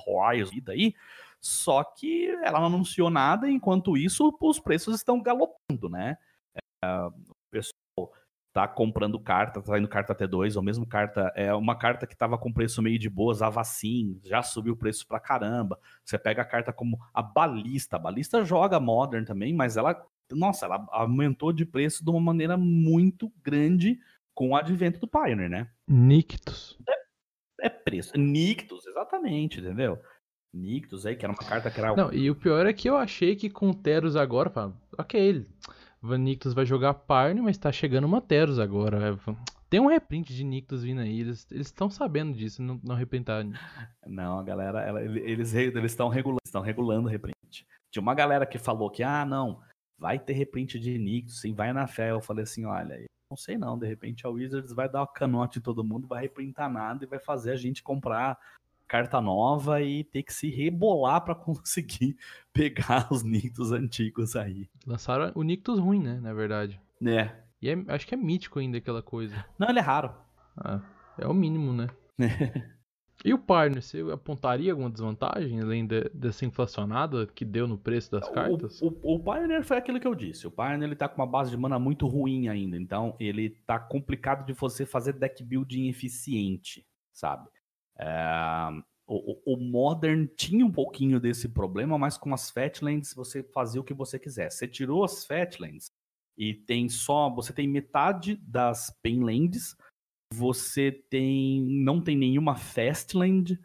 e daí, só que ela não anunciou nada, enquanto isso os preços estão galopando, né? É, o tá comprando carta, tá indo carta T2, ou mesmo carta, é uma carta que tava com preço meio de boas, a Vacin, já subiu o preço pra caramba. Você pega a carta como a Balista, a Balista joga Modern também, mas ela, nossa, ela aumentou de preço de uma maneira muito grande com o advento do Pioneer, né? Nictus. É, é preço. Nictus, exatamente, entendeu? Nictus aí, que era uma carta que era... Não, e o pior é que eu achei que com Teros agora, ok, ele Van Nictus vai jogar Parne, mas tá chegando uma Teros agora. É, tem um reprint de Nictus vindo aí, eles estão sabendo disso, não, não reprintaram. Não, a galera, ela, eles estão regulando, estão regulando o reprint. Tinha uma galera que falou que, ah, não, vai ter reprint de Nictus, sim, vai na fé. Eu falei assim, olha, não sei não, de repente a Wizards vai dar o canote em todo mundo, vai reprintar nada e vai fazer a gente comprar carta nova e ter que se rebolar para conseguir pegar os Nictus antigos aí. Lançaram o Nictus ruim, né? Na verdade. É. E é, acho que é mítico ainda aquela coisa. Não, ele é raro. Ah, é o mínimo, né? e o Partner, você apontaria alguma desvantagem além de, dessa inflacionada que deu no preço das cartas? O, o, o Pioneer foi aquilo que eu disse. O Pioneer ele tá com uma base de mana muito ruim ainda. Então ele tá complicado de você fazer deck building eficiente, sabe? É, o, o, Modern tinha um pouquinho desse problema, mas com as Fatlands você fazia o que você quiser. Você tirou as Fatlands e tem só. Você tem metade das Painlands, você tem. não tem nenhuma Fastland.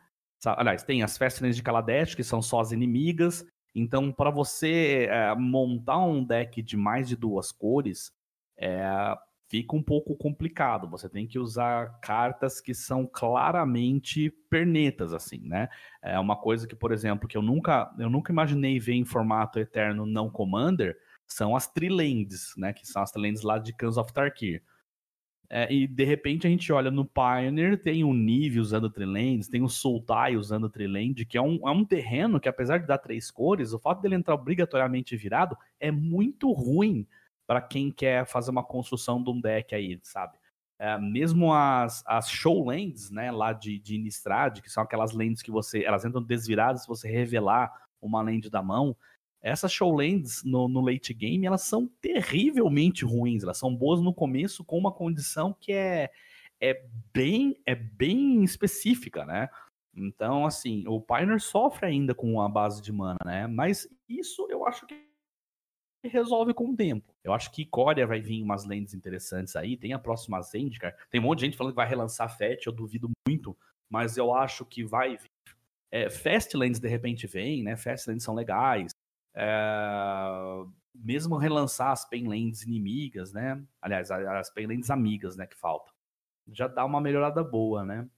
Aliás, tem as Fastlands de Kaladesh, que são só as inimigas. Então, para você é, montar um deck de mais de duas cores, é, fica um pouco complicado. Você tem que usar cartas que são claramente pernetas, assim, né? É uma coisa que, por exemplo, que eu nunca, eu nunca imaginei ver em formato eterno não commander são as Trilands, né? Que são as Trilands lá de Cans of Tarkir. É, e de repente a gente olha no Pioneer, tem o Nive usando Trilands, tem o Sultai usando Triland, que é um, é um terreno que, apesar de dar três cores, o fato dele entrar obrigatoriamente virado é muito ruim para quem quer fazer uma construção de um deck aí, sabe? É, mesmo as, as show lands, né, lá de, de Innistrad, que são aquelas lands que você, elas entram desviradas se você revelar uma land da mão, essas showlands no, no late game, elas são terrivelmente ruins. Elas são boas no começo com uma condição que é, é, bem, é bem específica, né? Então, assim, o Pioneer sofre ainda com a base de mana, né? Mas isso eu acho que resolve com o tempo. Eu acho que Coreia vai vir umas lentes interessantes aí. Tem a próxima Zendikar. Tem um monte de gente falando que vai relançar FET, eu duvido muito. Mas eu acho que vai vir. É, Fastlands de repente vem, né? Fastlands são legais. É, mesmo relançar as Penlands inimigas, né? Aliás, as Penlands amigas, né? Que faltam. Já dá uma melhorada boa, né?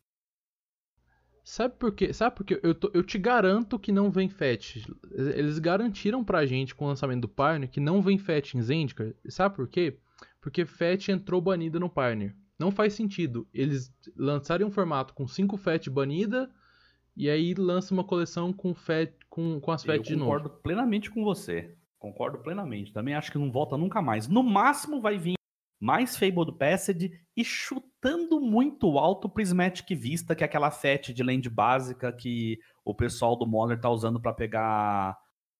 Sabe por quê? Sabe por quê? Eu, tô, eu te garanto que não vem FET. Eles garantiram pra gente com o lançamento do Pioneer que não vem FET em Zendikar. Sabe por quê? Porque FET entrou banida no Pioneer. Não faz sentido eles lançarem um formato com 5 FET banida e aí lança uma coleção com, FET, com, com as FET de novo. Concordo plenamente com você. Concordo plenamente. Também acho que não volta nunca mais. No máximo vai vir mais Fabled Passage e chutando muito alto Prismatic Vista, que é aquela FET de land básica que o pessoal do Modern tá usando para pegar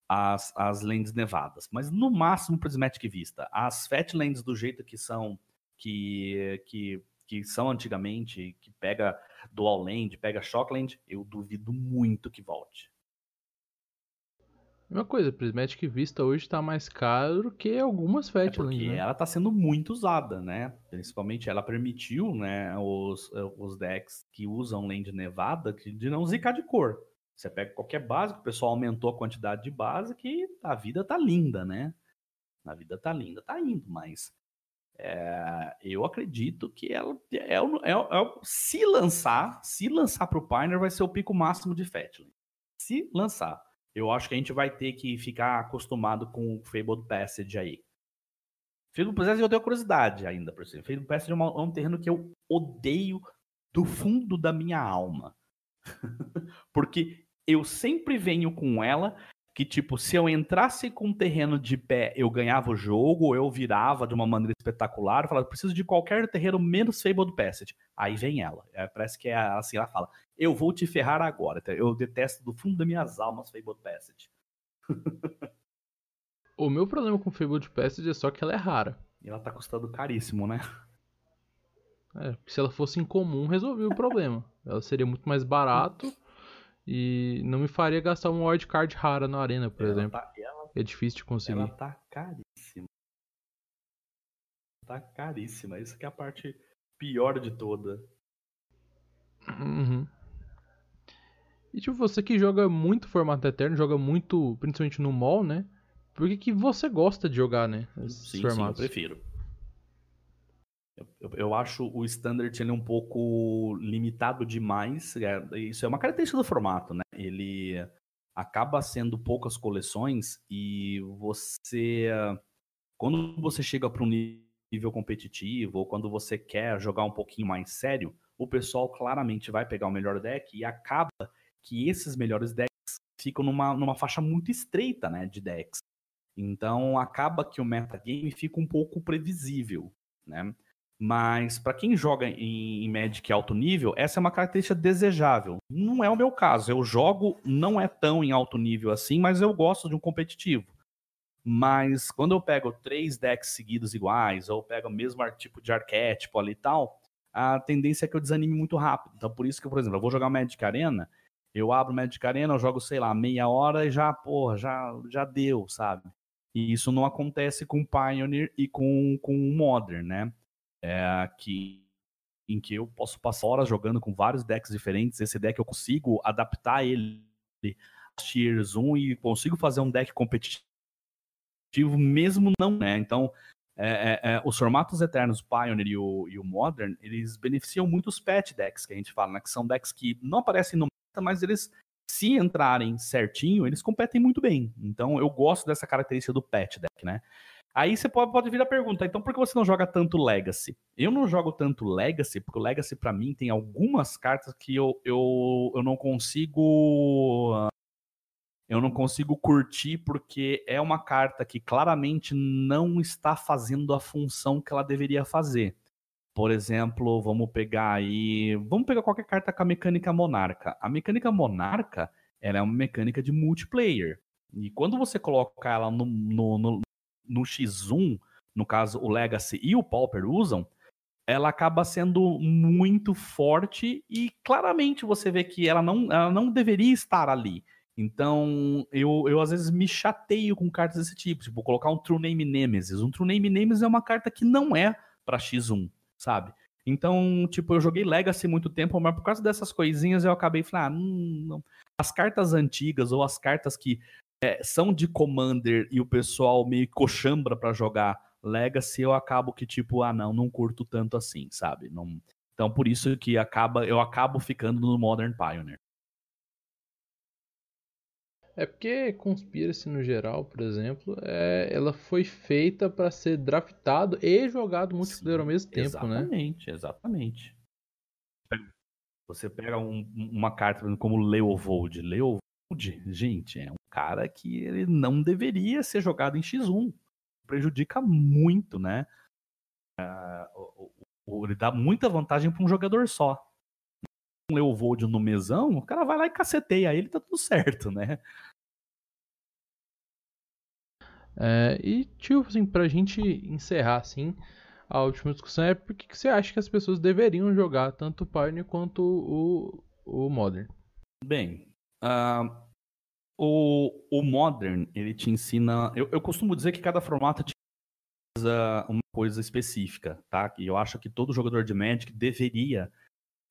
as, as lands nevadas. Mas no máximo Prismatic Vista. As FET lands do jeito que são, que, que, que são antigamente, que pega Dual Land, pega Shockland, eu duvido muito que volte. Uma coisa, Prismatic Vista hoje está mais caro que algumas Fatlands, é né? ela está sendo muito usada, né? Principalmente ela permitiu, né, os, os decks que usam Land Nevada de não zicar de cor. Você pega qualquer básico, o pessoal aumentou a quantidade de base que a vida tá linda, né? A vida tá linda, tá indo, mas é, eu acredito que ela é, é, é, se lançar, se lançar para o Pioneer vai ser o pico máximo de Fatley. Se lançar, eu acho que a gente vai ter que ficar acostumado com o Fabled Passage aí. Fabled Passage eu tenho curiosidade ainda por cima. Fabled Passage é, uma, é um terreno que eu odeio do fundo da minha alma. Porque eu sempre venho com ela que, tipo, se eu entrasse com um terreno de pé, eu ganhava o jogo, eu virava de uma maneira espetacular, eu falava, preciso de qualquer terreno menos Fabled Passage. Aí vem ela. É, parece que é assim, ela fala, eu vou te ferrar agora. Eu detesto do fundo das minhas almas Fabled Passage. o meu problema com Fabled Passage é só que ela é rara. E ela tá custando caríssimo, né? É, se ela fosse incomum, resolvia o problema. Ela seria muito mais barato e não me faria gastar um wildcard rara na arena, por ela exemplo. Tá, ela, é difícil de conseguir. Ela tá caríssima. Tá caríssima. Isso que é a parte pior de toda. Uhum. E tipo, você que joga muito formato eterno, joga muito, principalmente no mall, né? Por que, que você gosta de jogar, né? sim, formatos? sim, eu prefiro. Eu, eu, acho o standard ele um pouco limitado demais. É, isso é uma característica do formato, né? Ele acaba sendo poucas coleções e você, quando você chega para um nível competitivo ou quando você quer jogar um pouquinho mais sério, o pessoal claramente vai pegar o melhor deck e acaba que esses melhores decks ficam numa, numa faixa muito estreita, né, de decks. Então acaba que o metagame fica um pouco previsível, né? Mas para quem joga em, em Magic alto nível, essa é uma característica desejável. Não é o meu caso. Eu jogo não é tão em alto nível assim, mas eu gosto de um competitivo. Mas quando eu pego três decks seguidos iguais, ou pego o mesmo tipo de arquétipo ali e tal, a tendência é que eu desanime muito rápido. Então, por isso que, por exemplo, eu vou jogar Magic Arena, eu abro Magic Arena, eu jogo, sei lá, meia hora e já, porra, já, já deu, sabe? E isso não acontece com Pioneer e com, com Modern, né? é, que, em que eu posso passar horas jogando com vários decks diferentes. Esse deck eu consigo adaptar ele a Tiers 1 e consigo fazer um deck competitivo mesmo não, né? Então, é, é, é, os formatos eternos, o Pioneer e o, e o, Modern, eles beneficiam muito os pet decks que a gente fala, né? Que são decks que não aparecem no mas eles, se entrarem certinho, eles competem muito bem. Então, eu gosto dessa característica do pet deck, né? Aí você pode, pode vir a pergunta, então por que você não joga tanto Legacy? Eu não jogo tanto Legacy, porque o Legacy para mim tem algumas cartas que eu, eu, eu não consigo eu não consigo curtir porque é uma carta que claramente não está fazendo a função que ela deveria fazer. Por exemplo, vamos pegar aí, vamos pegar qualquer carta com a mecânica monarca. A mecânica monarca, ela é uma mecânica de multiplayer. E quando você coloca ela no, no, no, no X1, no caso o Legacy e o Pauper usam, ela acaba sendo muito forte e claramente você vê que ela não, ela não deveria estar ali. Então, eu, eu às vezes me chateio com cartas desse tipo, tipo, colocar um True Name Nemesis. Um True Name Nemesis é uma carta que não é para X1, sabe? Então, tipo, eu joguei Legacy muito tempo, mas por causa dessas coisinhas eu acabei falando, ah, não. as cartas antigas ou as cartas que é, são de Commander e o pessoal meio coxambra para jogar Legacy, eu acabo que tipo, ah, não, não curto tanto assim, sabe? Não... Então, por isso que acaba, eu acabo ficando no Modern Pioneer. É porque Conspiracy no geral, por exemplo, é, ela foi feita para ser draftado e jogado multiplayer Sim, ao mesmo tempo, exatamente, né? Exatamente, exatamente. Você pega um, uma carta como Leovold. Leovold, gente, é um cara que ele não deveria ser jogado em X1. Prejudica muito, né? Uh, ele dá muita vantagem para um jogador só. Um Leovold no mesão, o cara vai lá e caceteia ele, tá tudo certo, né? É, e, tipo assim, pra gente encerrar, assim, a última discussão é por que você acha que as pessoas deveriam jogar tanto o Pioneer quanto o, o Modern? Bem, uh, o, o Modern, ele te ensina... Eu, eu costumo dizer que cada formato te uma coisa específica, tá? E eu acho que todo jogador de Magic deveria,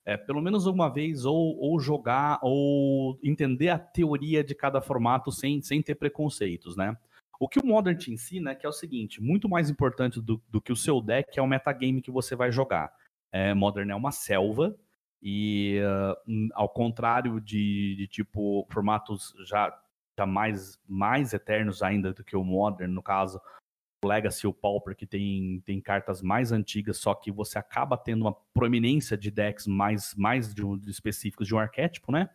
é, pelo menos uma vez, ou, ou jogar, ou entender a teoria de cada formato sem, sem ter preconceitos, né? O que o Modern te ensina é que é o seguinte: muito mais importante do, do que o seu deck é o metagame que você vai jogar. É, Modern é uma selva, e uh, ao contrário de, de, tipo formatos já, já mais, mais eternos ainda do que o Modern, no caso, o Legacy e o Pauper, que tem, tem cartas mais antigas, só que você acaba tendo uma proeminência de decks mais, mais de, de específicos de um arquétipo, né?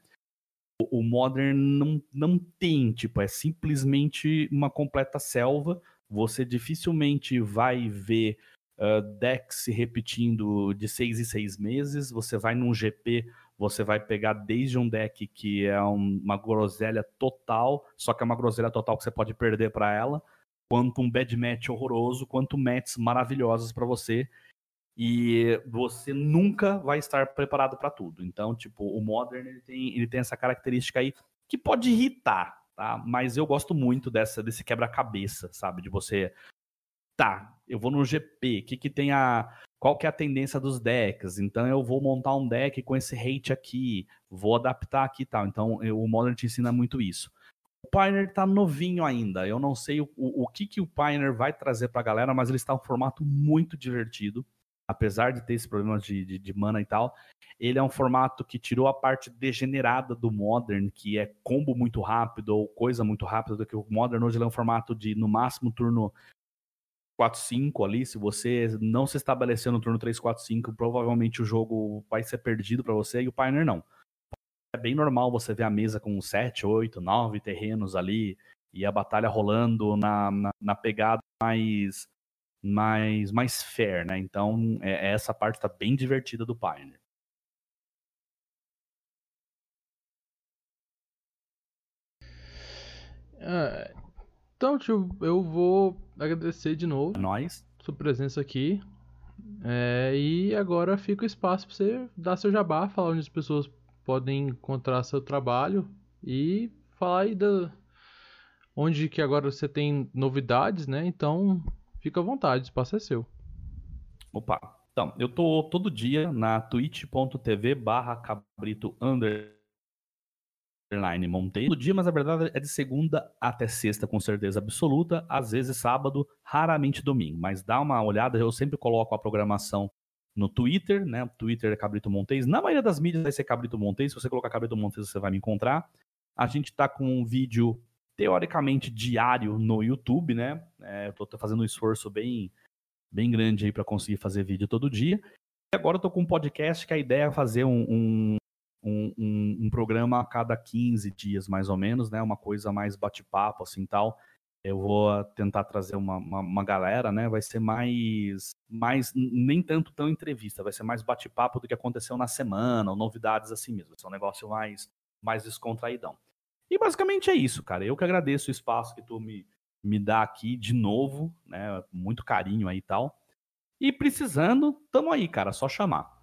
O Modern não, não tem, tipo, é simplesmente uma completa selva. Você dificilmente vai ver uh, decks se repetindo de seis em seis meses. Você vai num GP, você vai pegar desde um deck que é um, uma groselha total, só que é uma groselha total que você pode perder para ela, quanto um bad match horroroso, quanto matches maravilhosos para você e você nunca vai estar preparado para tudo. Então, tipo, o Modern ele tem, ele tem essa característica aí que pode irritar, tá? Mas eu gosto muito dessa desse quebra-cabeça, sabe? De você tá, eu vou no GP, que que tem a qual que é a tendência dos decks? Então eu vou montar um deck com esse hate aqui, vou adaptar aqui e tal. Então eu, o Modern te ensina muito isso. O Pioneer tá novinho ainda. Eu não sei o, o, o que, que o Pioneer vai trazer pra galera, mas ele está um formato muito divertido apesar de ter esse problema de, de, de, mana e tal, ele é um formato que tirou a parte degenerada do Modern, que é combo muito rápido ou coisa muito rápida, do que o Modern hoje é um formato de, no máximo, turno 4-5 ali. Se você não se estabelecer no turno 3-4-5, provavelmente o jogo vai ser perdido para você, e o Pioneer não. É bem normal você ver a mesa com 7, 8, 9 terrenos ali, e a batalha rolando na, na, na pegada mais mais, mais fair, né? Então, é, essa parte está bem divertida do Pioneer. É, então, tio, eu vou agradecer de novo. Nós. Sua presença aqui. É, e agora fica o espaço para você dar seu jabá, falar onde as pessoas podem encontrar seu trabalho e falar aí da onde que agora você tem novidades, né? Então, Fica à vontade, espaço é seu. Opa, então, eu tô todo dia na twitch.tv barra cabrito underline montei todo dia, mas a verdade é de segunda até sexta com certeza absoluta, às vezes sábado, raramente domingo, mas dá uma olhada, eu sempre coloco a programação no Twitter, né, Twitter é Cabrito Montes, na maioria das mídias vai ser Cabrito Montes, se você colocar Cabrito Montes você vai me encontrar, a gente tá com um vídeo teoricamente diário no YouTube, né? É, eu tô fazendo um esforço bem, bem grande aí para conseguir fazer vídeo todo dia. E agora eu tô com um podcast que a ideia é fazer um, um, um, um, programa a cada 15 dias, mais ou menos, né? Uma coisa mais bate-papo, assim, tal. Eu vou tentar trazer uma, uma, uma, galera, né? Vai ser mais, mais, nem tanto tão entrevista, vai ser mais bate-papo do que aconteceu na semana, ou novidades assim mesmo. Vai ser um negócio mais, mais descontraidão. E basicamente é isso, cara. Eu que agradeço o espaço que tu me, me dá aqui de novo, né? Muito carinho aí e tal. E precisando, tamo aí, cara. Só chamar.